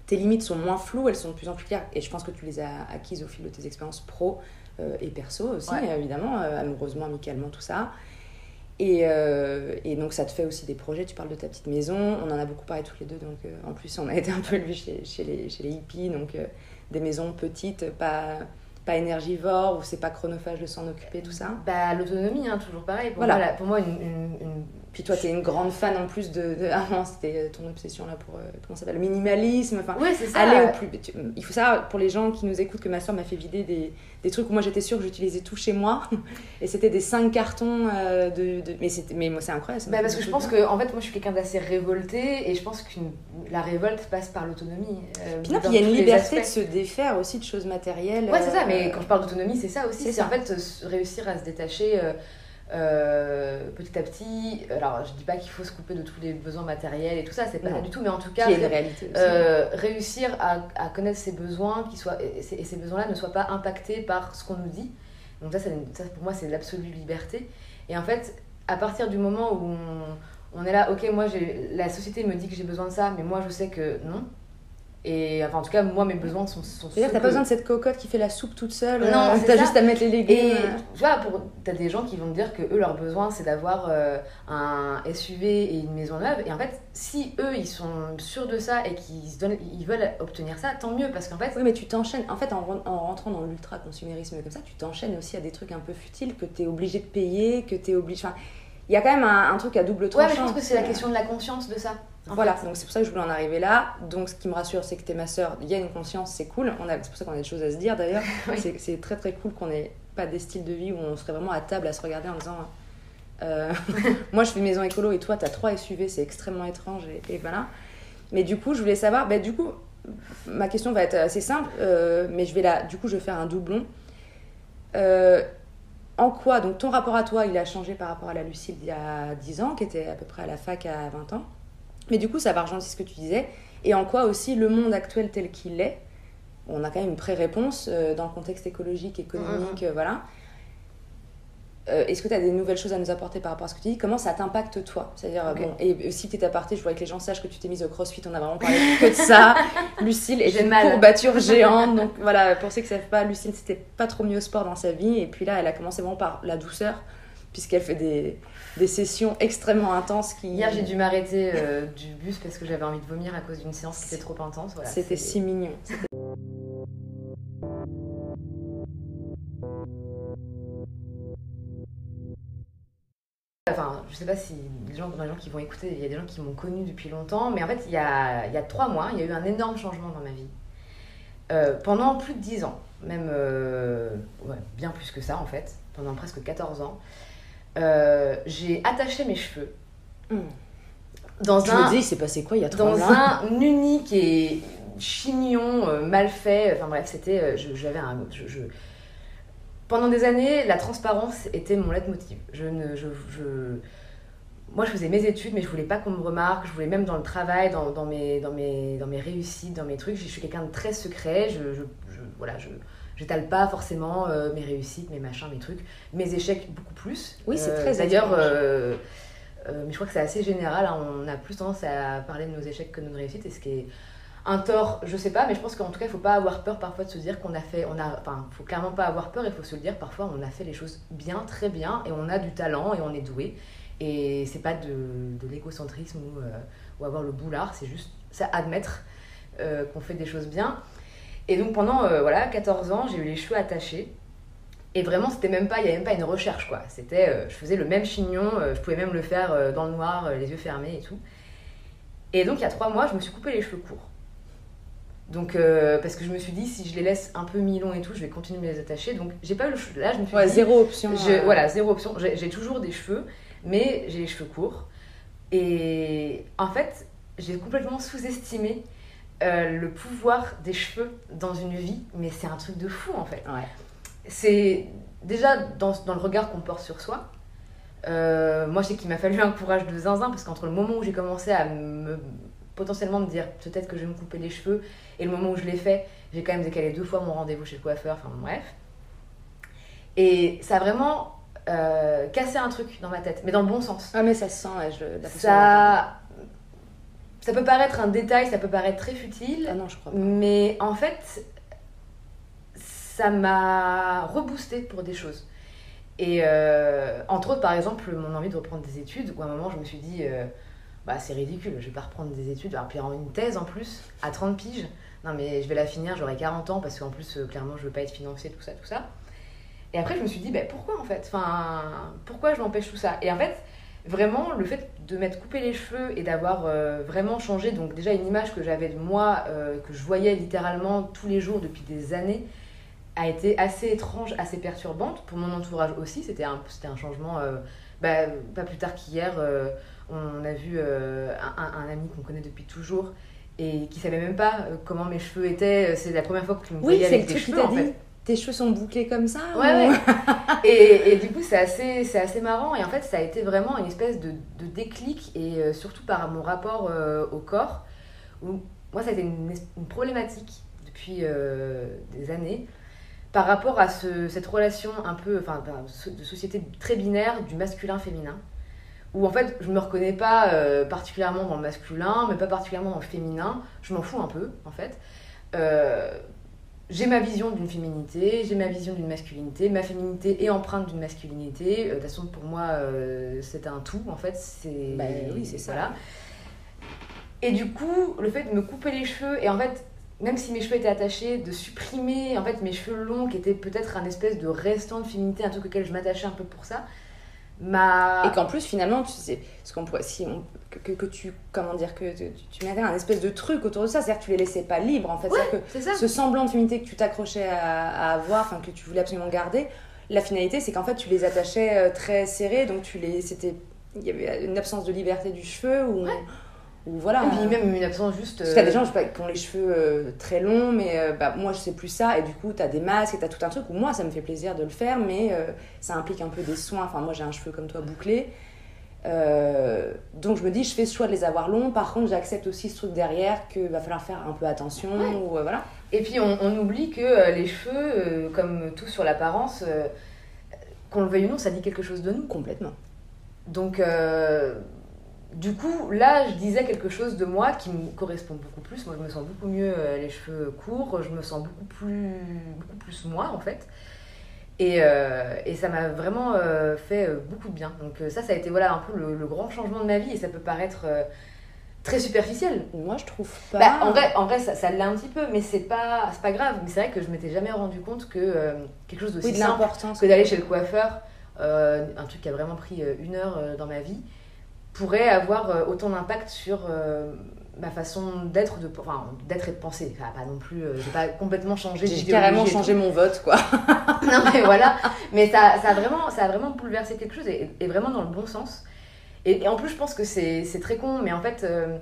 tes, limites sont moins floues, elles sont de plus en plus claires. Et je pense que tu les as acquises au fil de tes expériences pro euh, et perso aussi, évidemment, euh, amoureusement, amicalement, tout ça. Et, et, donc ça te fait aussi des projets, tu parles de ta petite maison, on en a beaucoup parlé tous les deux, donc en plus on a été un peu élevés chez, chez, les, chez les hippies, donc des maisons petites, pas, pas énergivores, où c'est pas chronophage de s'en occuper, tout ça. Bah l'autonomie, hein, toujours pareil. Pour voilà. moi, pour moi une puis toi, tu es une grande fan en plus de. de... Ah non, c'était ton obsession là pour. Euh, comment ça s'appelle Le minimalisme. Enfin, ouais, c'est ça. Aller au plus. Il faut savoir, pour les gens qui nous écoutent, que ma soeur m'a fait vider des, des trucs où moi j'étais sûre que j'utilisais tout chez moi. *laughs* Et c'était des 5 cartons euh, de, de, Mais, mais moi, c'est incroyable. Bah, parce que je pense que, en fait, moi je suis quelqu'un d'assez révolté et je pense que la révolte passe par l'autonomie. Euh, puis non, puis il y a une liberté de se défaire aussi de choses matérielles. Ouais, c'est ça, mais quand je parle d'autonomie, c'est ça aussi. C'est en fait réussir à se détacher. Euh, petit à petit, alors je dis pas qu'il faut se couper de tous les besoins matériels et tout ça, c'est pas ça du tout, mais en tout cas, euh, réussir à, à, connaître ses besoins qui soient, et, ces besoins-là ne soient pas impactés par ce qu'on nous dit. Donc, ça, ça pour moi, c'est l'absolue liberté. Et en fait, à partir du moment où on, on est là, ok, moi, la société me dit que j'ai besoin de ça, mais moi, je sais que non, et enfin, en tout cas, moi, mes besoins sont. sont C'est-à-dire, t'as pas besoin de cette cocotte qui fait la soupe toute seule. Non, euh, t'as juste à mettre les légumes. Et tu vois, pour... t'as des gens qui vont te dire que eux, leur besoin, c'est d'avoir euh, un SUV et une maison neuve. Et en fait, si eux, ils sont sûrs de ça et qu'ils donnent... ils veulent obtenir ça, tant mieux. Parce qu'en fait. Oui, mais tu t'enchaînes. En fait, en, en rentrant dans l'ultra-consumérisme comme ça, tu t'enchaînes aussi à des trucs un peu futiles que t'es obligé de payer, que t'es obligé. Enfin, il y a quand même un, truc à double tranchant. Ouais, mais je pense que c'est la question de la conscience de ça. Voilà, donc c'est pour ça que je voulais en arriver là. Donc ce qui me rassure, c'est que t'es ma soeur, il y a une conscience, c'est cool. C'est pour ça qu'on a des choses à se dire d'ailleurs. *laughs* C'est très très cool qu'on ait pas des styles de vie où on serait vraiment à table à se regarder en disant euh, *laughs* Moi je fais maison écolo et toi t'as trois SUV, c'est extrêmement étrange et, voilà. Mais du coup, je voulais savoir, bah, du coup, ma question va être assez simple, euh, mais je vais là, du coup, je vais faire un doublon. Euh, en quoi, donc ton rapport à toi, il a changé par rapport à la Lucille d'il y a 10 ans, qui était à peu près à la fac à 20 ans? Mais du coup, ça va rejoindre ce que tu disais. Et en quoi aussi le monde actuel tel qu'il est, on a quand même une pré-réponse euh, dans le contexte écologique, économique, euh, voilà. Euh, Est-ce que tu as des nouvelles choses à nous apporter par rapport à ce que tu dis? Comment ça t'impacte toi? C'est-à-dire, bon, et aussi petit aparté, je voudrais que les gens sachent que tu t'es mise au crossfit, on a vraiment parlé *laughs* que de ça. Lucille est une mal. courbature *laughs* géante, donc voilà, pour ceux qui ne savent pas, Lucille c'était pas trop mis au sport dans sa vie, et puis là elle a commencé vraiment par la douceur, puisqu'elle fait des, des sessions extrêmement intenses qui. Hier, j'ai dû m'arrêter euh, du bus parce que j'avais envie de vomir à cause d'une séance qui était trop intense. Voilà, C'était si mignon. Enfin, je sais pas si les gens, les gens qui vont écouter, il y a des gens qui m'ont connu depuis longtemps, mais en fait, il y a, il y a trois mois, il y a eu un énorme changement dans ma vie. Euh, pendant plus de 10 ans, même euh, ouais, bien plus que ça en fait, pendant presque 14 ans, euh, j'ai attaché mes cheveux Hmm. dans Je un, me dis, il s'est passé quoi il y a trois dans un unique et chignon euh, mal fait. Enfin bref, c'était. euh, J'avais un. je- je- Pendant des années, la transparence était mon leitmotiv. Je ne. Je, je- Moi, je faisais mes études, mais je voulais pas qu'on me remarque. Je voulais même dans le travail, dans, dans mes, dans, mes, dans mes réussites, dans mes trucs. Je suis quelqu'un de très secret. Je- voilà, je j'étale pas forcément euh, mes réussites, mes machins, mes trucs. Mes échecs, beaucoup plus. Oui, c'est Euh, très D'ailleurs, euh, mais je crois que c'est assez général. hein. On a plus tendance à parler de nos échecs que de nos réussites. Et ce qui est un tort, je sais pas, mais je pense qu'en tout cas, il faut pas avoir peur parfois de se dire qu'on a fait. On a, enfin, faut clairement pas avoir peur. Il faut se le dire. Parfois, on a fait les choses bien, très bien, et on a du talent et on est doué. Et c'est pas de, de l'égocentrisme ou, euh, ou avoir le boulard. C'est juste ça admettre euh, qu'on fait des choses bien. Et donc pendant euh, voilà 14 ans, j'ai eu les cheveux attachés. Et vraiment, c'était même pas, il n'y avait même pas une recherche quoi. C'était, euh, je faisais le même chignon, euh, je pouvais même le faire dans le noir, les yeux fermés et tout. Et donc il y a trois mois, je me suis coupé les cheveux courts. Donc parce que je me suis dit si je les laisse un peu mi-longs et tout, je vais continuer de les attacher. Donc j'ai pas eu le che- là, je me suis Ouais, dit, zéro option. je- Voilà, zéro option. J'ai j'ai toujours des cheveux, mais j'ai les cheveux courts. Et en fait, j'ai complètement sous-estimé euh, le pouvoir des cheveux dans une vie, mais c'est un truc de fou en fait. Ouais. C'est déjà dans, dans le regard qu'on porte sur soi. Euh, moi, je sais qu'il m'a fallu un courage de zinzin parce qu'entre le moment où j'ai commencé à me potentiellement me dire peut-être que je vais me couper les cheveux et le moment où je l'ai fait, j'ai quand même décalé deux fois mon rendez-vous chez le coiffeur, enfin bref. Et ça a vraiment euh, cassé un truc dans ma tête, mais dans le bon sens. Ah, mais ça se sent, ouais, je, la Ça, ça peut paraître un détail, ça peut paraître très futile, Ah non, je crois pas. mais en fait, ça m'a reboosté pour des choses. Et euh, entre autres, par exemple, mon envie de reprendre des études, où à un moment je me suis dit, euh, bah c'est ridicule, je vais pas reprendre des études, alors puis en une thèse en plus, à 30 piges, non mais je vais la finir, j'aurai 40 ans, parce qu'en plus, euh, clairement, je veux pas être financée, tout ça, tout ça. Et après, je me suis dit, bah, pourquoi en fait? Enfin, Pourquoi je m'empêche tout ça? Et en fait, vraiment, le fait de m'être coupé les cheveux et d'avoir euh, vraiment changé, donc déjà une image que j'avais de moi, euh, que je voyais littéralement tous les jours depuis des années, a été assez étrange, assez perturbante. Pour mon entourage aussi, c'était un, c'était un changement. euh, bah, pas plus tard qu'hier, on a vu un, ami qu'on connaît depuis toujours et qui savait même pas comment mes cheveux étaient. C'est la première fois qu'il me Oui, voyait avec des cheveux en fait. Tes cheveux sont bouclés comme ça Ouais, ou- ouais. *laughs* et, et du coup, c'est assez, c'est assez marrant. Et en fait, ça a été vraiment une espèce de, de déclic, et euh, surtout par mon rapport euh, au corps, où moi, ça a été une, problématique depuis euh, des années, par rapport à ce- cette relation un peu, enfin, de société très binaire du masculin-féminin. Où en fait, je me reconnais pas particulièrement dans le masculin, mais pas particulièrement dans le féminin. Je m'en fous un peu, en fait. Euh, j'ai ma vision d'une féminité, j'ai ma vision d'une masculinité. Ma féminité est empreinte d'une masculinité. Euh, De toute façon, pour moi, euh, c'est un tout, en fait. C'est Bah oui, c'est ça. Voilà. Et du coup, le fait de me couper les cheveux, et en fait, même si mes cheveux étaient attachés, de supprimer en fait mes cheveux longs, qui étaient peut-être un espèce de restant de féminité, un truc auquel je m'attachais un peu pour ça, m'a. Et qu'en plus, finalement, tu sais, ce qu'on pourrait, si on, que, que, que tu, comment dire, que tu, tu mettais un espèce de truc autour de ça, c'est-à-dire que tu les laissais pas libres, en fait. Ouais, ça. que ce semblant de féminité que tu t'accrochais à, à avoir, enfin, que tu voulais absolument garder, la finalité, c'est qu'en fait, tu les attachais euh, très serrés, donc tu les, c'était, il y avait une absence de liberté du cheveu, ou, Ou voilà. Et puis même une absence juste. Parce qu'il y a des gens je sais pas, qui ont les cheveux euh, très longs, mais euh, bah, moi je sais plus ça, et du coup t'as des masques et t'as tout un truc où moi ça me fait plaisir de le faire, mais euh, ça implique un peu des soins. Enfin, moi j'ai un cheveu comme toi bouclé. Euh, donc je me dis, je fais ce choix de les avoir longs, par contre j'accepte aussi ce truc derrière qu'il va falloir faire un peu attention. Ouais. Ou, euh, voilà. Et puis on, on oublie que euh, les cheveux, euh, comme tout sur l'apparence, euh, qu'on le veuille ou non, ça dit quelque chose de nous. Complètement. Donc, euh, du coup, là, je disais quelque chose de moi qui me correspond beaucoup plus. Moi, je me sens beaucoup mieux euh, les cheveux courts, je me sens beaucoup plus, beaucoup plus moi, en fait. Et, euh, et ça m'a vraiment euh, fait beaucoup de bien. Donc, ça, ça a été voilà, un peu le, le grand changement de ma vie et ça peut paraître très superficiel. Moi je trouve pas. Bah, en vrai, en vrai ça, ça l'est un petit peu, mais c'est pas, c'est pas grave. Mais c'est vrai que je m'étais jamais rendu compte que quelque chose d'aussi oui, simple l'importance. que d'aller chez le coiffeur, un truc qui a vraiment pris une heure dans ma vie, pourrait avoir euh, autant d'impact sur euh, ma façon d'être, de, enfin, d'être et de penser. Enfin, pas non plus, euh, j'ai pas complètement changé J'ai carrément changé mon vote, quoi. *laughs* non mais voilà, mais ça, ça, a vraiment, ça a vraiment bouleversé quelque chose et, et vraiment dans le bon sens. Et, et en plus, je pense que c'est, très con, mais en fait, euh,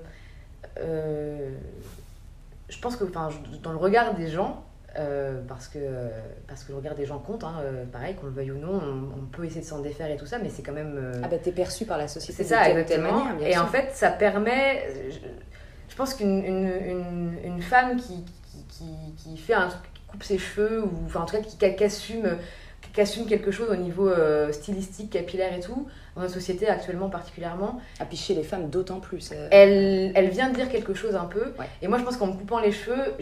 euh, je pense que enfin, dans le regard des gens, euh, parce, que, parce que le regard des gens compte, hein, euh, pareil, qu'on le veuille ou non, on, on peut essayer de s'en défaire et tout ça, mais c'est quand même. euh, Ah bah t'es perçu par la société c'est de ça, ou telle manière, bien et sûr. en fait, ça permet. Je, je pense qu'une une, une, une femme qui, qui, qui, qui fait un truc, qui coupe ses cheveux, ou enfin, en tout cas qui, assume, assume quelque chose au niveau euh, stylistique, capillaire et tout, dans notre société actuellement particulièrement, Ah, puis chez les femmes d'autant plus. euh. elle, elle vient de dire quelque chose un peu. Ouais. Et moi, je pense qu'en me coupant les cheveux,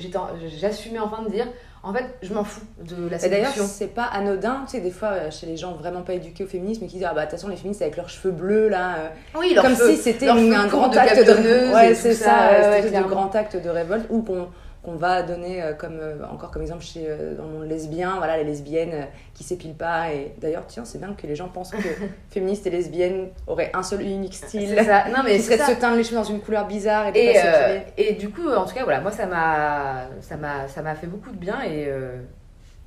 j'assumais enfin de dire en fait, je m'en fous de la Et d'ailleurs, séduction. c'est pas anodin, tu sais, des fois, euh, chez les gens vraiment pas éduqués au féminisme, qui disent Ah bah, de toute façon, les féministes avec leurs cheveux bleus, là. euh, Oui, leurs comme cheveux- si c'était un grand acte de Ouais, c'est ça, ça, ouais, clairement. grand acte de révolte, ou qu'on qu'on va donner euh, comme euh, encore comme exemple chez euh, dans le monde lesbien voilà les lesbiennes qui s'épilent pas. Et d'ailleurs tiens c'est bien que les gens pensent que *laughs* féministes et lesbiennes auraient un seul unique style. ça. Non, mais qui serait de se teindre les cheveux dans une couleur bizarre et de Et, pas euh, et du coup, en tout cas, voilà, moi, ça m'a, ça m'a, ça m'a fait beaucoup de bien. Et, euh,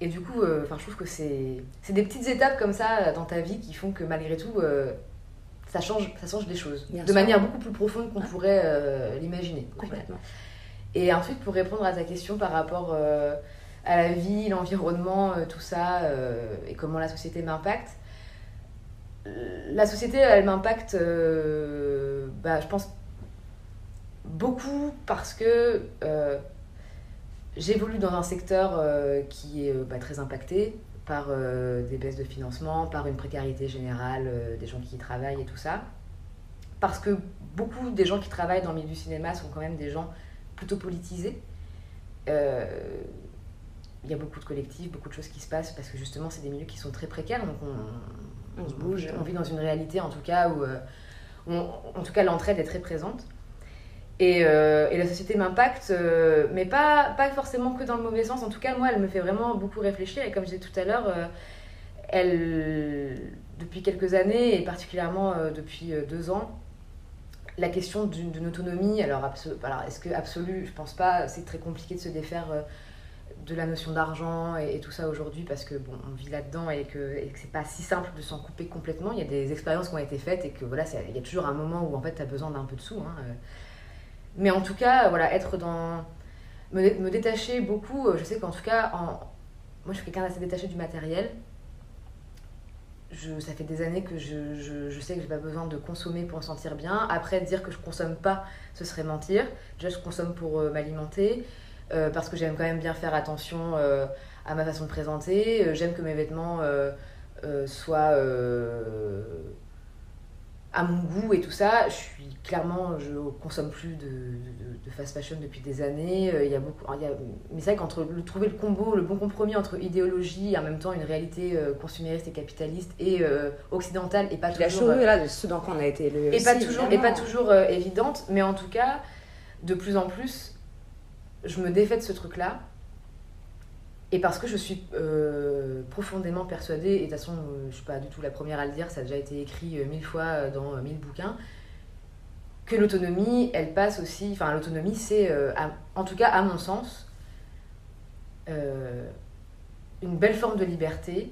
et du coup, euh, enfin, je trouve que c'est, c'est des petites étapes comme ça dans ta vie qui font que malgré tout, ça change, ça change des choses. Bien de sûr. manière beaucoup plus profonde qu'on pourrait l'imaginer. Et ensuite, pour répondre à ta question par rapport euh, à la vie, l'environnement, euh, tout ça, euh, et comment la société m'impacte, la société, elle m'impacte, bah, je pense, beaucoup parce que j'évolue dans un secteur qui est bah, très impacté par des baisses de financement, par une précarité générale des gens qui y travaillent et tout ça. Parce que beaucoup des gens qui travaillent dans le milieu du cinéma sont quand même des gens plutôt politisés. Euh, Il y a beaucoup de collectifs, beaucoup de choses qui se passent parce que justement, c'est des milieux qui sont très précaires. Donc, on, On se bouge. On vit dans une réalité, en tout cas, où, euh, on- en tout cas, l'entraide est très présente. Et, euh, et la société m'impacte, euh, mais pas, pas forcément que dans le mauvais sens. En tout cas, moi, elle me fait vraiment beaucoup réfléchir. Et comme je disais tout à l'heure, euh, elle, depuis quelques années, et particulièrement depuis deux ans, la question d'une autonomie, alors, est-ce que absolu, je pense pas, c'est très compliqué de se défaire euh, de la notion d'argent et, tout ça aujourd'hui parce que bon, on vit là-dedans et que, que c'est pas si simple de s'en couper complètement. Il y a des expériences qui ont été faites et que voilà, il y a toujours un moment où en fait tu as besoin d'un peu de sous. hein, euh. Mais en tout cas, voilà, être dans. Me, dé- me détacher beaucoup, euh, je sais qu'en tout cas, moi je suis quelqu'un d'assez détaché du matériel. Ça fait des années que je, sais que j'ai pas besoin de consommer pour me sentir bien. Après, dire que je consomme pas, ce serait mentir. Déjà, je consomme pour euh, m'alimenter, euh, parce que j'aime quand même bien faire attention euh, à ma façon de présenter. J'aime que mes vêtements soient à mon goût et tout ça. Je suis clairement, je consomme plus de, de, de fast fashion depuis des années. Euh, Il y a beaucoup, il y a, mais c'est vrai qu'entre le, trouver le combo, le bon compromis entre idéologie et en même temps une réalité euh, consumériste et capitaliste et euh, occidentale et pas Puis la toujours. chose là de ce dans quoi on a été élevé et aussi, pas toujours, et pas toujours euh, évidente, mais en tout cas, de plus en plus, je me défais de ce truc-là. Et parce que je suis euh, profondément persuadée, et de toute façon, euh, je suis pas du tout la première à le dire, ça a déjà été écrit euh, mille fois dans mille bouquins, que l'autonomie, elle passe aussi. Enfin, l'autonomie, c'est, en tout cas à mon sens, une belle forme de liberté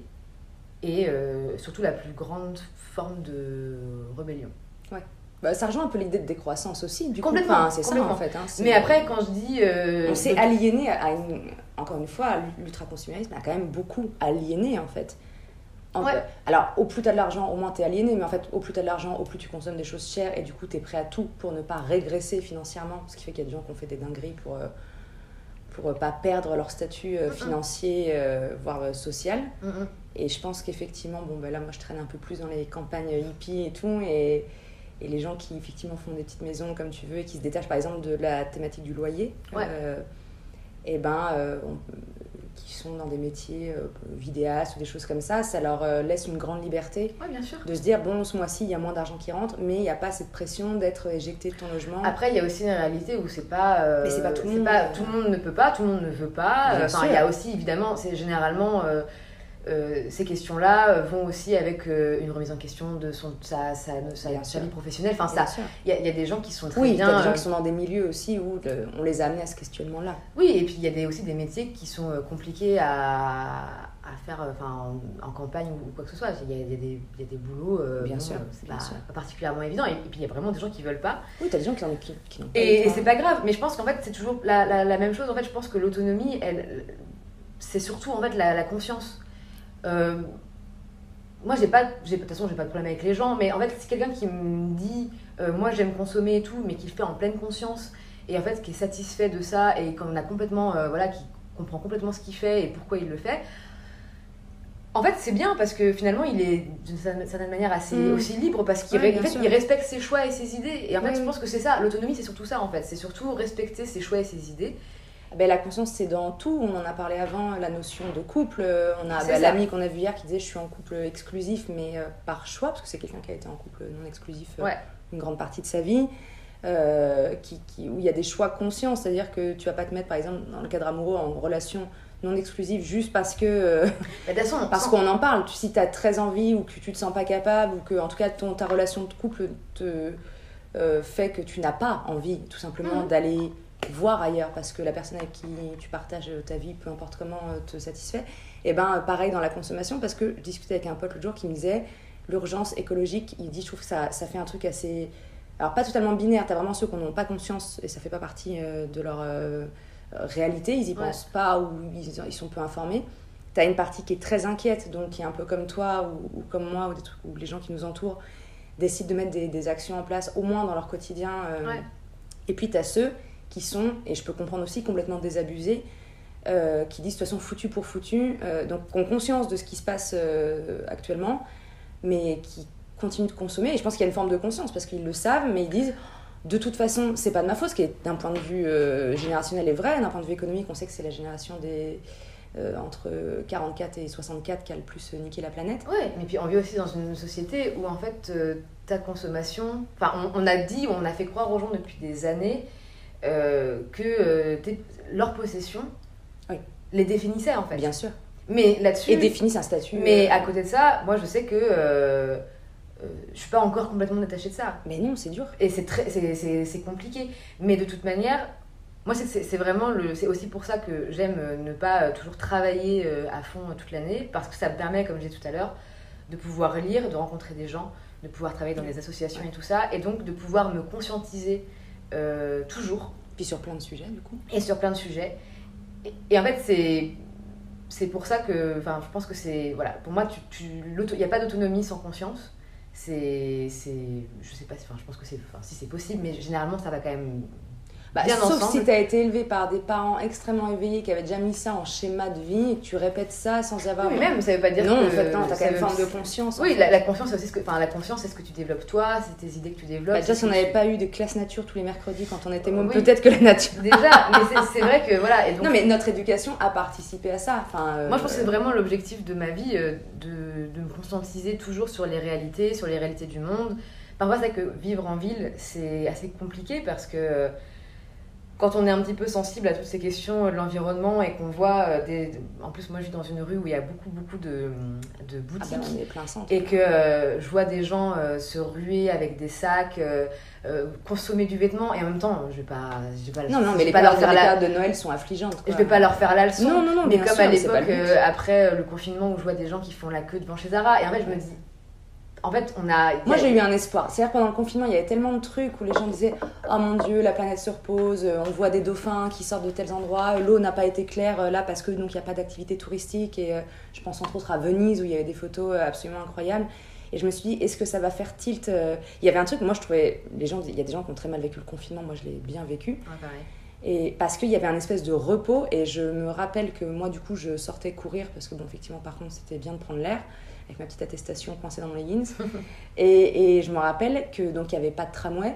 et surtout la plus grande forme de rébellion. Bah, ça rejoint un peu l'idée de décroissance aussi, du coup. Enfin, c'est ça en fait. hein, Mais après, quand je dis. euh, on s'est aliéné à une. Encore une fois, l'ultra-consumérisme a quand même beaucoup aliéné en fait. En- Ouais. Alors, au plus t'as de l'argent, au moins t'es aliéné, mais en fait, au plus t'as de l'argent, au plus tu consommes des choses chères et du coup t'es prêt à tout pour ne pas régresser financièrement. Ce qui fait qu'il y a des gens qui ont fait des dingueries pour, euh, pour euh, pas perdre leur statut euh, financier, euh, voire social. Mm. Et je pense qu'effectivement, bon, ben là, moi, je traîne un peu plus dans les campagnes hippies et tout. Et, et les gens qui, effectivement, font des petites maisons comme tu veux et qui se détachent, par exemple, de la thématique du loyer, Ouais. euh, et ben, euh, on- qui sont dans des métiers euh, vidéastes ou des choses comme ça, ça leur laisse une grande liberté Ouais, bien sûr. de se dire, bon, ce mois-ci, il y a moins d'argent qui rentre, mais il n'y a pas cette pression d'être éjecté de ton logement. Après, il y a aussi une réalité où c'est pas. Mais c'est pas tout le monde. pas- tout le monde ne peut pas, tout le monde ne veut pas. Il y a aussi, évidemment, c'est généralement. Euh, ces questions-là euh, vont aussi avec euh, une remise en question de son, sa, sa, sa, sa vie professionnelle. Enfin, Bien ça, sûr. il y, a- il y a des gens qui sont très Oui, bien. t'as des gens qui sont dans des milieux aussi où le- on les a amenés à ce questionnement-là. Oui, et puis il y a des, aussi des métiers qui sont compliqués à, à faire enfin, en, en campagne ou quoi que ce soit. Il y a, y a y a des boulots, euh, Bien bon, sûr, c'est bien pas, sûr. particulièrement évident. Et, et puis il y a vraiment des gens qui veulent pas. Oui, t'as des gens qui, en- qui, qui n'ont pas Et, et c'est pas grave, mais je pense qu'en fait c'est toujours la, la, la même chose. En fait, je pense que l'autonomie, elle, c'est surtout en fait la, la conscience. Euh, moi, j'ai pas, j'ai, de toute façon, j'ai pas de problème avec les gens, mais en fait, si quelqu'un qui me dit, euh, moi j'aime consommer et tout, mais qui le fait en pleine conscience, et en fait qui est satisfait de ça, et qu'on a complètement, euh, voilà, qui comprend complètement ce qu'il fait et pourquoi il le fait, en fait, c'est bien parce que finalement, il est d'une certaine manière assez Mm. aussi libre parce qu'il Ouais, ré- bien en fait, sûr. il respecte ses choix et ses idées. Et en fait, Oui, je oui. pense que c'est ça. L'autonomie, c'est surtout ça en fait. C'est surtout respecter ses choix et ses idées. Ben, la conscience, c'est dans tout. On en a parlé avant, la notion de couple. Euh, On a ben, l'ami qu'on a vu hier qui disait Je suis en couple exclusif, mais euh, par choix, parce que c'est quelqu'un qui a été en couple non exclusif euh, Ouais. une grande partie de sa vie. euh, qui, qui- où il y a des choix conscients, c'est-à-dire que tu vas pas te mettre par exemple dans le cadre amoureux en relation non exclusive juste parce que façon, parce qu'on en parle. Si tu as très envie ou que tu te sens pas capable ou que en tout cas ton, ta relation de couple te fait que tu n'as pas envie tout simplement Mhm. d'aller voir ailleurs parce que la personne avec qui tu partages ta vie, peu importe comment, euh, te satisfait. Et ben pareil dans la consommation parce que je discutais avec un pote l'autre jour qui me disait l'urgence écologique, il dit je trouve que ça, ça fait un truc assez... Alors pas totalement binaire, t'as vraiment ceux qui n'ont pas conscience et ça fait pas partie euh, de leur euh, réalité, ils y Ouais. pensent pas ou ils, ils sont peu informés. T'as une partie qui est très inquiète, donc qui est un peu comme toi ou, ou comme moi ou, des trucs, ou les gens qui nous entourent décident de mettre des, des actions en place, au moins dans leur quotidien. euh. Ouais. Et puis t'as ceux qui sont, et je peux comprendre aussi, complètement désabusés, euh, qui disent de toute façon foutu pour foutu, euh, donc qui ont conscience de ce qui se passe euh, actuellement, mais qui continuent de consommer. Et je pense qu'il y a une forme de conscience parce qu'ils le savent, mais ils disent de toute façon, c'est pas de ma faute, ce qui est d'un point de vue générationnel est vrai, d'un point de vue économique, on sait que c'est la génération des entre 44 et 64 qui a le plus niqué la planète. Ouais, mais puis on vit aussi dans une société où en fait ta consommation. Enfin, on a dit, on a fait croire aux gens depuis des années euh, que euh, leur possession Oui. les définissait en fait. Bien sûr. Mais là-dessus. Et définissent un statut. Mais euh, à côté de ça, moi je sais que euh, euh, je suis pas encore complètement détachée de ça. Mais non, c'est dur. Et c'est très, c'est, compliqué. Mais de toute manière, moi c'est, vraiment le, c'est aussi pour ça que j'aime ne pas toujours travailler à fond toute l'année parce que ça me permet, comme j'ai tout à l'heure, de pouvoir lire, de rencontrer des gens, de pouvoir travailler dans des associations et tout ça, et donc de pouvoir me conscientiser euh, toujours Puis sur plein de sujets, du coup. et sur plein de sujets. Et, et en fait, c'est c'est pour ça que, enfin, je pense que c'est voilà, pour moi, tu, il n'y a pas d'autonomie sans conscience. C'est, c'est, je sais pas, enfin, je pense que c'est, enfin, si c'est possible, mais généralement, ça va quand même. Bah, Bien sauf ensemble. si tu as été élevé par des parents extrêmement éveillés qui avaient déjà mis ça en schéma de vie et que tu répètes ça sans y avoir. Oui, mais même, ça veut pas dire non, que en fait, non, t'as quand même une forme de conscience. en Oui, la, la conscience, c'est ce que, enfin, la conscience, c'est ce que tu développes toi, c'est tes idées que tu développes. Bah, déjà, si on n'avait tu- pas eu des classes nature tous les mercredis quand on était môme, Oui. peut-être que la nature. Déjà, mais c'est, vrai que voilà. Et donc, Non, mais notre éducation a participé à ça. Enfin, euh, Moi, je pense que c'est vraiment l'objectif de ma vie, euh, de, de me conscientiser toujours sur les réalités, sur les réalités du monde. Parfois, c'est vrai que vivre en ville, c'est assez compliqué parce que euh, quand on est un petit peu sensible à toutes ces questions de l'environnement et qu'on voit euh, des... En plus, moi, je vis dans une rue où il y a beaucoup, beaucoup de, de Ah boutiques. bah, on est plein centre. Et que euh, je vois des gens euh, se ruer avec des sacs, euh, euh, consommer du vêtement, et en même temps, je vais pas, je vais pas, Non, non, je mais les pas leur périodes faire la, de Noël sont affligeantes. je quoi. vais pas leur faire la leçon. Non, non, non, mais comme sûr, à l'époque, euh, après euh, le confinement, où je vois des gens qui font la queue devant chez Zara, et en fait, je me dis, en fait, on a. Moi, j'ai eu un espoir. C'est-à-dire, pendant le confinement, il y avait tellement de trucs où les gens disaient Oh mon Dieu, la planète se repose, on voit des dauphins qui sortent de tels endroits, l'eau n'a pas été claire euh, là parce que donc il n'y a pas d'activité touristique. Et euh, je pense entre autres à Venise où il y avait des photos euh, absolument incroyables. Et je me suis dit, est-ce que ça va faire tilt Il y avait un truc, moi je trouvais, les gens, il y a des gens qui ont très mal vécu le confinement, moi je l'ai bien vécu. Pareil. Et parce qu'il y avait un espèce de repos, et je me rappelle que moi, du coup, je sortais courir, parce que, bon, effectivement, par contre, c'était bien de prendre l'air, avec ma petite attestation coincée dans mon leggings. *laughs* et, et je me rappelle que, donc, il n'y avait pas de tramway,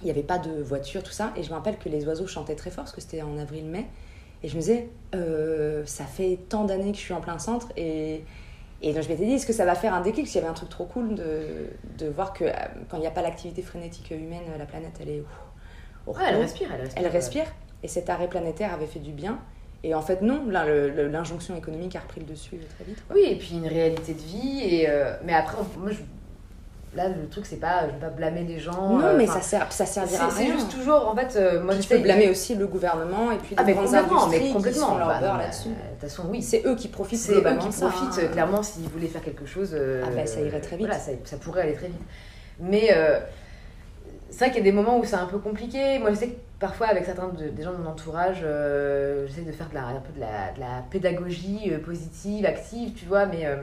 il n'y avait pas de voiture, tout ça, et je me rappelle que les oiseaux chantaient très fort, parce que c'était en avril-mai, et je me disais, euh, ça fait tant d'années que je suis en plein centre, et, et donc je m'étais dit, est-ce que ça va faire un déclic? Parce qu'il y avait un truc trop cool de, de voir que euh, quand il n'y a pas l'activité frénétique humaine, la planète, elle est... au Ouais, elle repos. respire, elle respire. Elle respire. Et cet arrêt planétaire avait fait du bien. Et en fait, non, l'injonction économique a repris le dessus très vite. quoi. Oui, et puis une réalité de vie. Et, euh, mais après, moi, je- là, le truc, c'est pas. Je vais pas blâmer les gens. non, euh, mais ça, sert, ça C'est servira à c'est rien. juste toujours. En fait, euh, moi, j'essaye- peux blâmer aussi le gouvernement et puis les Ah, mais grandes complètement, industries mais qui complètement. font leur Bah, beurre là-dessus. De toute façon, oui. C'est eux qui profitent C'est eux qui ça, profitent. hein. Clairement, s'ils voulaient faire quelque chose. euh, Ah bah, ça irait très vite. Voilà, ça, ça pourrait aller très vite. Mais euh, c'est vrai qu'il y a des moments où c'est un peu compliqué. Moi, je sais que parfois, avec certains de- des gens de mon entourage, euh, j'essaie de faire de la, un peu de la, de la pédagogie euh, positive, active, tu vois, mais. euh,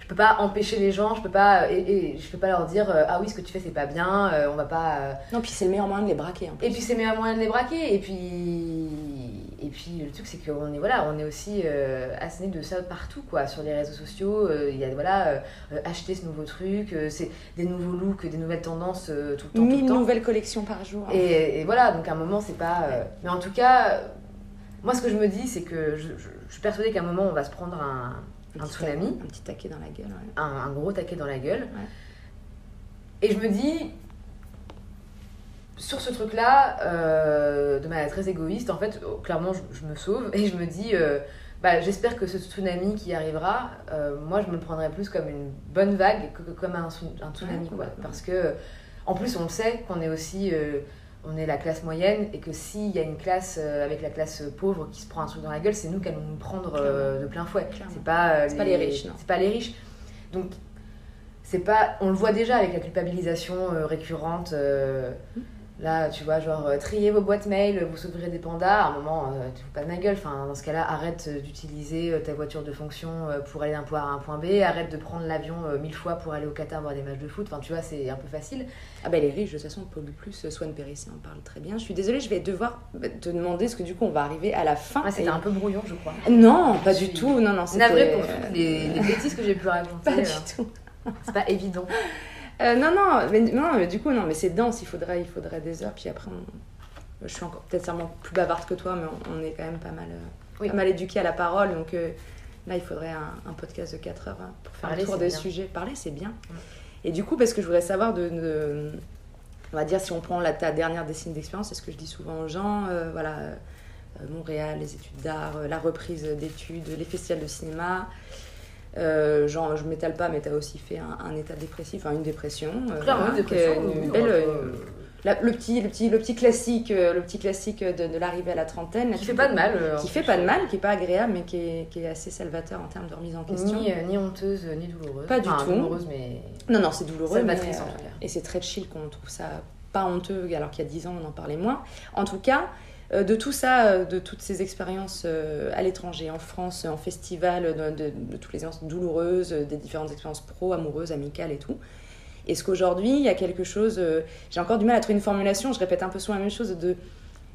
je peux pas empêcher les gens, je peux pas et, et je peux pas leur dire euh, ah oui ce que tu fais c'est pas bien, on va pas Non, puis c'est le meilleur moyen de les braquer. en plus. et puis c'est le meilleur moyen de les braquer. Et puis, et puis le truc c'est qu'on est voilà, on est aussi euh, asséné de ça partout quoi, sur les réseaux sociaux. euh, Il y a voilà, euh, euh, acheter ce nouveau truc, c'est des nouveaux looks, des nouvelles tendances tout le temps, Mille nouvelles collections par jour. hein. Et, et voilà, donc à un moment c'est pas. Mais en tout cas, moi ce que je me dis c'est que je, je- je suis persuadée qu'à un moment on va se prendre un, un tsunami taquet- Un petit taquet dans la gueule. ouais. un, un gros taquet dans la gueule. Et je me dis, sur ce truc-là, euh, de manière très égoïste, en fait, oh, clairement, je, je me sauve *laughs* et je me dis, euh, bah, j'espère que ce tsunami qui arrivera, euh, moi, je me le prendrai plus comme une bonne vague que, que comme un, tsu- un tsunami, Ouais, quoi. Parce que, en plus, on le sait qu'on est aussi. on est la classe moyenne et que s'il y a une classe avec la classe pauvre qui se prend un truc dans la gueule, c'est nous qui allons nous prendre de plein fouet. C'est pas, C'est pas les riches. C'est pas les riches. Donc, c'est pas. On le voit déjà avec la culpabilisation récurrente. euh, Là, tu vois, genre, euh, triez vos boîtes mail, vous sauverez des pandas. À un moment, euh, tu fous pas de ma gueule. Enfin, dans ce cas-là, arrête euh, d'utiliser euh, ta voiture de fonction pour aller d'un point A à un point B. Arrête de prendre l'avion euh, mille fois pour aller au Qatar voir des matchs de foot. Enfin, tu vois, c'est un peu facile. Ah ben les riches, de toute façon, polluent plus. Swan Périssé en parle très bien. Je suis désolée, je vais devoir te demander, parce que du coup, on va arriver à la fin. Ouais, C'était Et- un peu brouillon, je crois. Non, pas du tout. Non, non, c'était... Navré pour toutes les, les bêtises que j'ai pu *laughs* raconter. Pas du tout. C'est pas évident. Euh, non, non, mais, non, mais du coup, non, mais c'est dense, il faudrait, il faudrait des heures, puis après, on- je suis encore peut-être sûrement plus bavarde que toi, mais on, on est quand même pas mal, euh, Oui. pas mal éduqué à la parole, donc euh, là, il faudrait un, un podcast de 4 heures hein, pour faire Parler, le tour des bien. sujets. Parler, c'est bien. Et du coup, parce que je voudrais savoir de, de- on va dire, si on prend la, ta dernière décennie d'expérience, c'est ce que je dis souvent aux gens, euh, voilà, Montréal, les études d'art, la reprise d'études, les festivals de cinéma. Euh, genre, je m'étale pas, mais tu as aussi fait un, un état dépressif, enfin une dépression. euh, Clairement, une dépression, une belle, euh, la- le, petit, le, petit, le petit classique, euh, le petit classique de, de l'arrivée à la trentaine. Qui fait pas de mal. euh, Qui en fait pas de mal, qui est pas agréable, mais qui est, qui est assez salvateur en termes de remise en question. Ni, euh, ni honteuse, ni douloureuse. Pas du tout. douloureuse, mais. Non, non, c'est douloureux. mais, Salvatrice, en euh, tout cas. Et c'est très chill qu'on trouve ça pas honteux, alors qu'il y a 10 ans, on en parlait moins. En tout cas, euh, de tout ça, euh, de toutes ces expériences euh, à l'étranger, en France, en festival, de, toutes les expériences douloureuses, euh, des différentes expériences pro, amoureuses, amicales et tout. Est-ce qu'aujourd'hui, il y a quelque chose. euh, J'ai encore du mal à trouver une formulation, je répète un peu souvent la même chose, de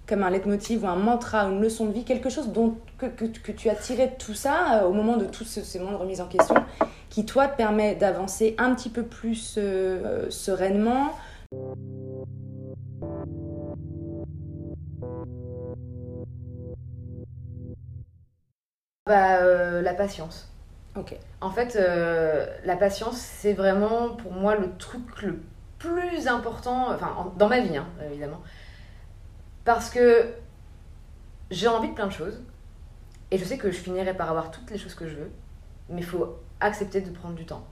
comme un leitmotiv ou un mantra ou une leçon de vie, quelque chose dont, que, que, tu as tiré de tout ça euh, au moment de tous ce- ces moments de remise en question, qui toi te permet d'avancer un petit peu plus euh, euh, sereinement? Bah, euh, la patience. Ok. En fait, euh, la patience, c'est vraiment pour moi le truc le plus important, enfin, en- dans ma vie, hein, évidemment. Parce que j'ai envie de plein de choses. Et je sais que je finirai par avoir toutes les choses que je veux. Mais il faut accepter de prendre du temps.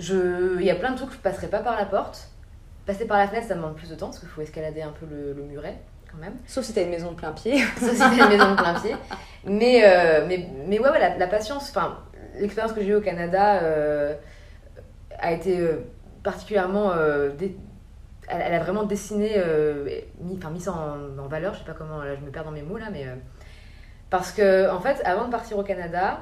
Je... Il y a plein de trucs que je passerai pas par la porte. Passer par la fenêtre, ça me demande plus de temps parce qu'il faut escalader un peu le, le muret quand même. Sauf si t'as une maison de plein pied. Ça, c'était une maison de plein *laughs* pied. Mais, euh, mais, mais ouais, ouais, la, la patience, enfin, l'expérience que j'ai eue au Canada, euh, a été euh, particulièrement. euh, dé- elle, elle a vraiment dessiné, euh, mis, enfin, mis en, en valeur, je sais pas comment, là, je me perds dans mes mots là, mais. euh, parce que, en fait, avant de partir au Canada,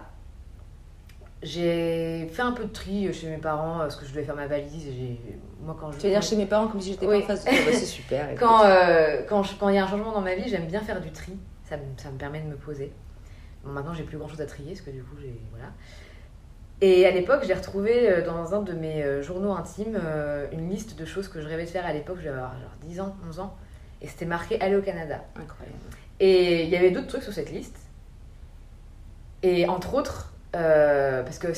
j'ai fait un peu de tri chez mes parents, parce que je devais faire ma valise. et Moi, quand je. Tu veux dire chez mes parents comme si j'étais Oui. pas en face de toi Bah, C'est *laughs* super. Quand euh, quand quand il y a un changement dans ma vie, j'aime bien faire du tri. Ça, ça me permet de me poser. Bon, maintenant, j'ai plus grand chose à trier, parce que du coup, j'ai. Voilà. Et à l'époque, j'ai retrouvé euh, dans un de mes euh, journaux intimes euh, une liste de choses que je rêvais de faire à l'époque. Je devais avoir genre 10 ans, 11 ans. Et c'était marqué aller au Canada. Incroyable. Et il y avait d'autres trucs sur cette liste. Et entre autres, euh, parce que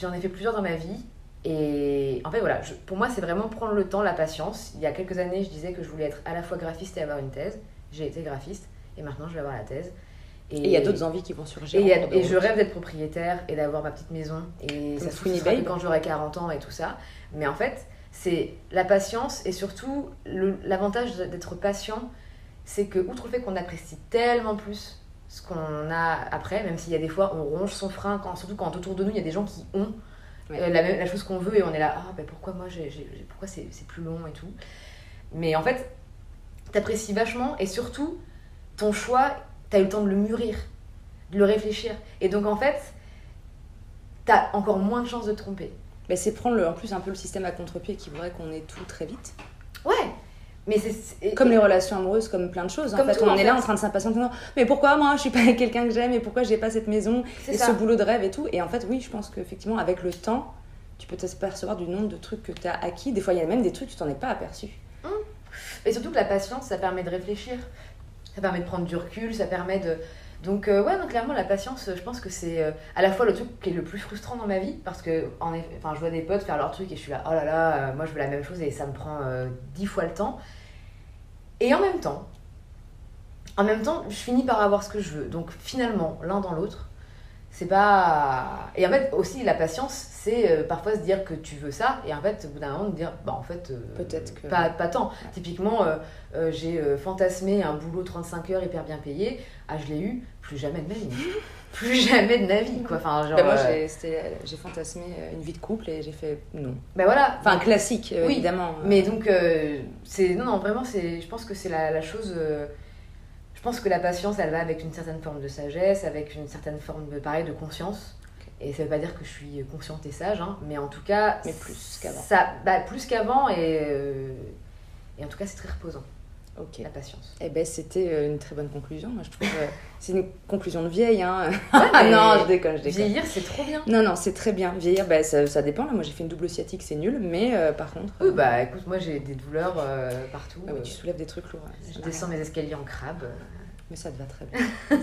j'en ai fait plusieurs dans ma vie. Et en fait, voilà, je- pour moi, c'est vraiment prendre le temps, la patience. Il y a quelques années, je disais que je voulais être à la fois graphiste et avoir une thèse. J'ai été graphiste. Et maintenant, je vais avoir la thèse. Et il y a d'autres envies qui vont surgir. Et, a- je rêve d'être propriétaire et d'avoir ma petite maison. Et Comme ça se sera quand j'aurai 40 ans et tout ça. Mais en fait, c'est la patience et surtout l'avantage d'être patient, c'est que, outre le fait qu'on apprécie tellement plus ce qu'on a après, même s'il y a des fois on ronge son frein, quand, surtout quand autour de nous il y a des gens qui ont Ouais. euh, la, même, la chose qu'on veut et on est là, ah ben pourquoi moi, j'ai- pourquoi c'est plus long et tout. Mais en fait, t'apprécies vachement et surtout, ton choix, t'as eu le temps de le mûrir, de le réfléchir. Et donc en fait, t'as encore moins de chances de te tromper. Mais c'est prendre le- en plus un peu le système à contre-pied qui voudrait qu'on ait tout très vite. Ouais, mais c'est. Comme les relations amoureuses, comme plein de choses. En fait, tout, on en est là en train de s'impatienter. Mais pourquoi moi je suis pas avec *laughs* quelqu'un que j'aime et pourquoi j'ai pas cette maison et ça. ce boulot de rêve et tout? Et en fait, oui, je pense qu'effectivement, avec le temps, tu peux t'apercevoir du nombre de trucs que tu as acquis. Des fois, il y a même des trucs que tu t'en es pas aperçu. Et surtout que la patience, ça permet de réfléchir. Ça permet de prendre du recul, ça permet de. Donc, euh, ouais, donc clairement, la patience, je pense que c'est euh, à la fois le truc qui est le plus frustrant dans ma vie, parce que, je vois des potes faire leur truc et je suis là, oh là là, euh, moi je veux la même chose et ça me prend euh, dix fois le temps. Et en même temps, en même temps, je finis par avoir ce que je veux. Donc, finalement, l'un dans l'autre, c'est pas. Et en fait, aussi, la patience, c'est euh, parfois se dire que tu veux ça, et en fait, au bout d'un moment, de dire, bah en fait. euh, Peut-être que- Pas, pas tant. Typiquement, euh, j'ai fantasmé un boulot 35 heures hyper bien payé. Ah, je l'ai eu, plus jamais de ma vie. *laughs* plus jamais de ma vie, quoi. Enfin, genre. Bah, moi, j'ai- fantasmé une vie de couple et j'ai fait non. bah voilà. Enfin, classique, Oui, évidemment. Mais donc, c'est. Non, non, vraiment. Je pense que c'est la, la chose. Je pense que la patience, elle va avec une certaine forme de sagesse, avec une certaine forme de, pareil, de conscience. Et ça veut pas dire que je suis consciente et sage, hein, mais en tout cas. Mais plus qu'avant. Ça, bah, plus qu'avant, et. euh, Et en tout cas, c'est très reposant, Ok. la patience. Eh ben, c'était euh, une très bonne conclusion. Moi, je trouve. euh, *laughs* c'est une conclusion de vieille, hein. Ouais, *laughs* ah non, je déconne, je déconne. Vieillir, c'est trop bien. Non, non, c'est très bien. Vieillir, bah, ça, ça dépend. Là, moi, j'ai fait une double sciatique, c'est nul. Mais euh, par contre, Oui, bah écoute, moi j'ai des douleurs euh, partout. ah oui, tu soulèves des trucs lourds. je descends mes escaliers en crabe. Mais ça te va très bien. *laughs*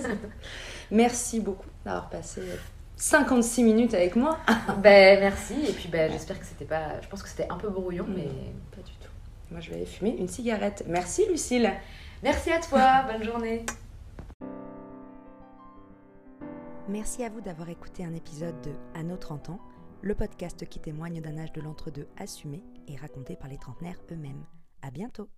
Merci beaucoup d'avoir passé 56 minutes avec moi. ben merci, et puis ben, j'espère que c'était pas. Je pense que c'était un peu brouillon, mais. Pas du tout. Moi, je vais aller fumer une cigarette. Merci, Lucille. Merci à toi, *laughs* bonne journée. Merci à vous d'avoir écouté un épisode de À nos 30 ans, le podcast qui témoigne d'un âge de l'entre-deux assumé et raconté par les trentenaires eux-mêmes. À bientôt.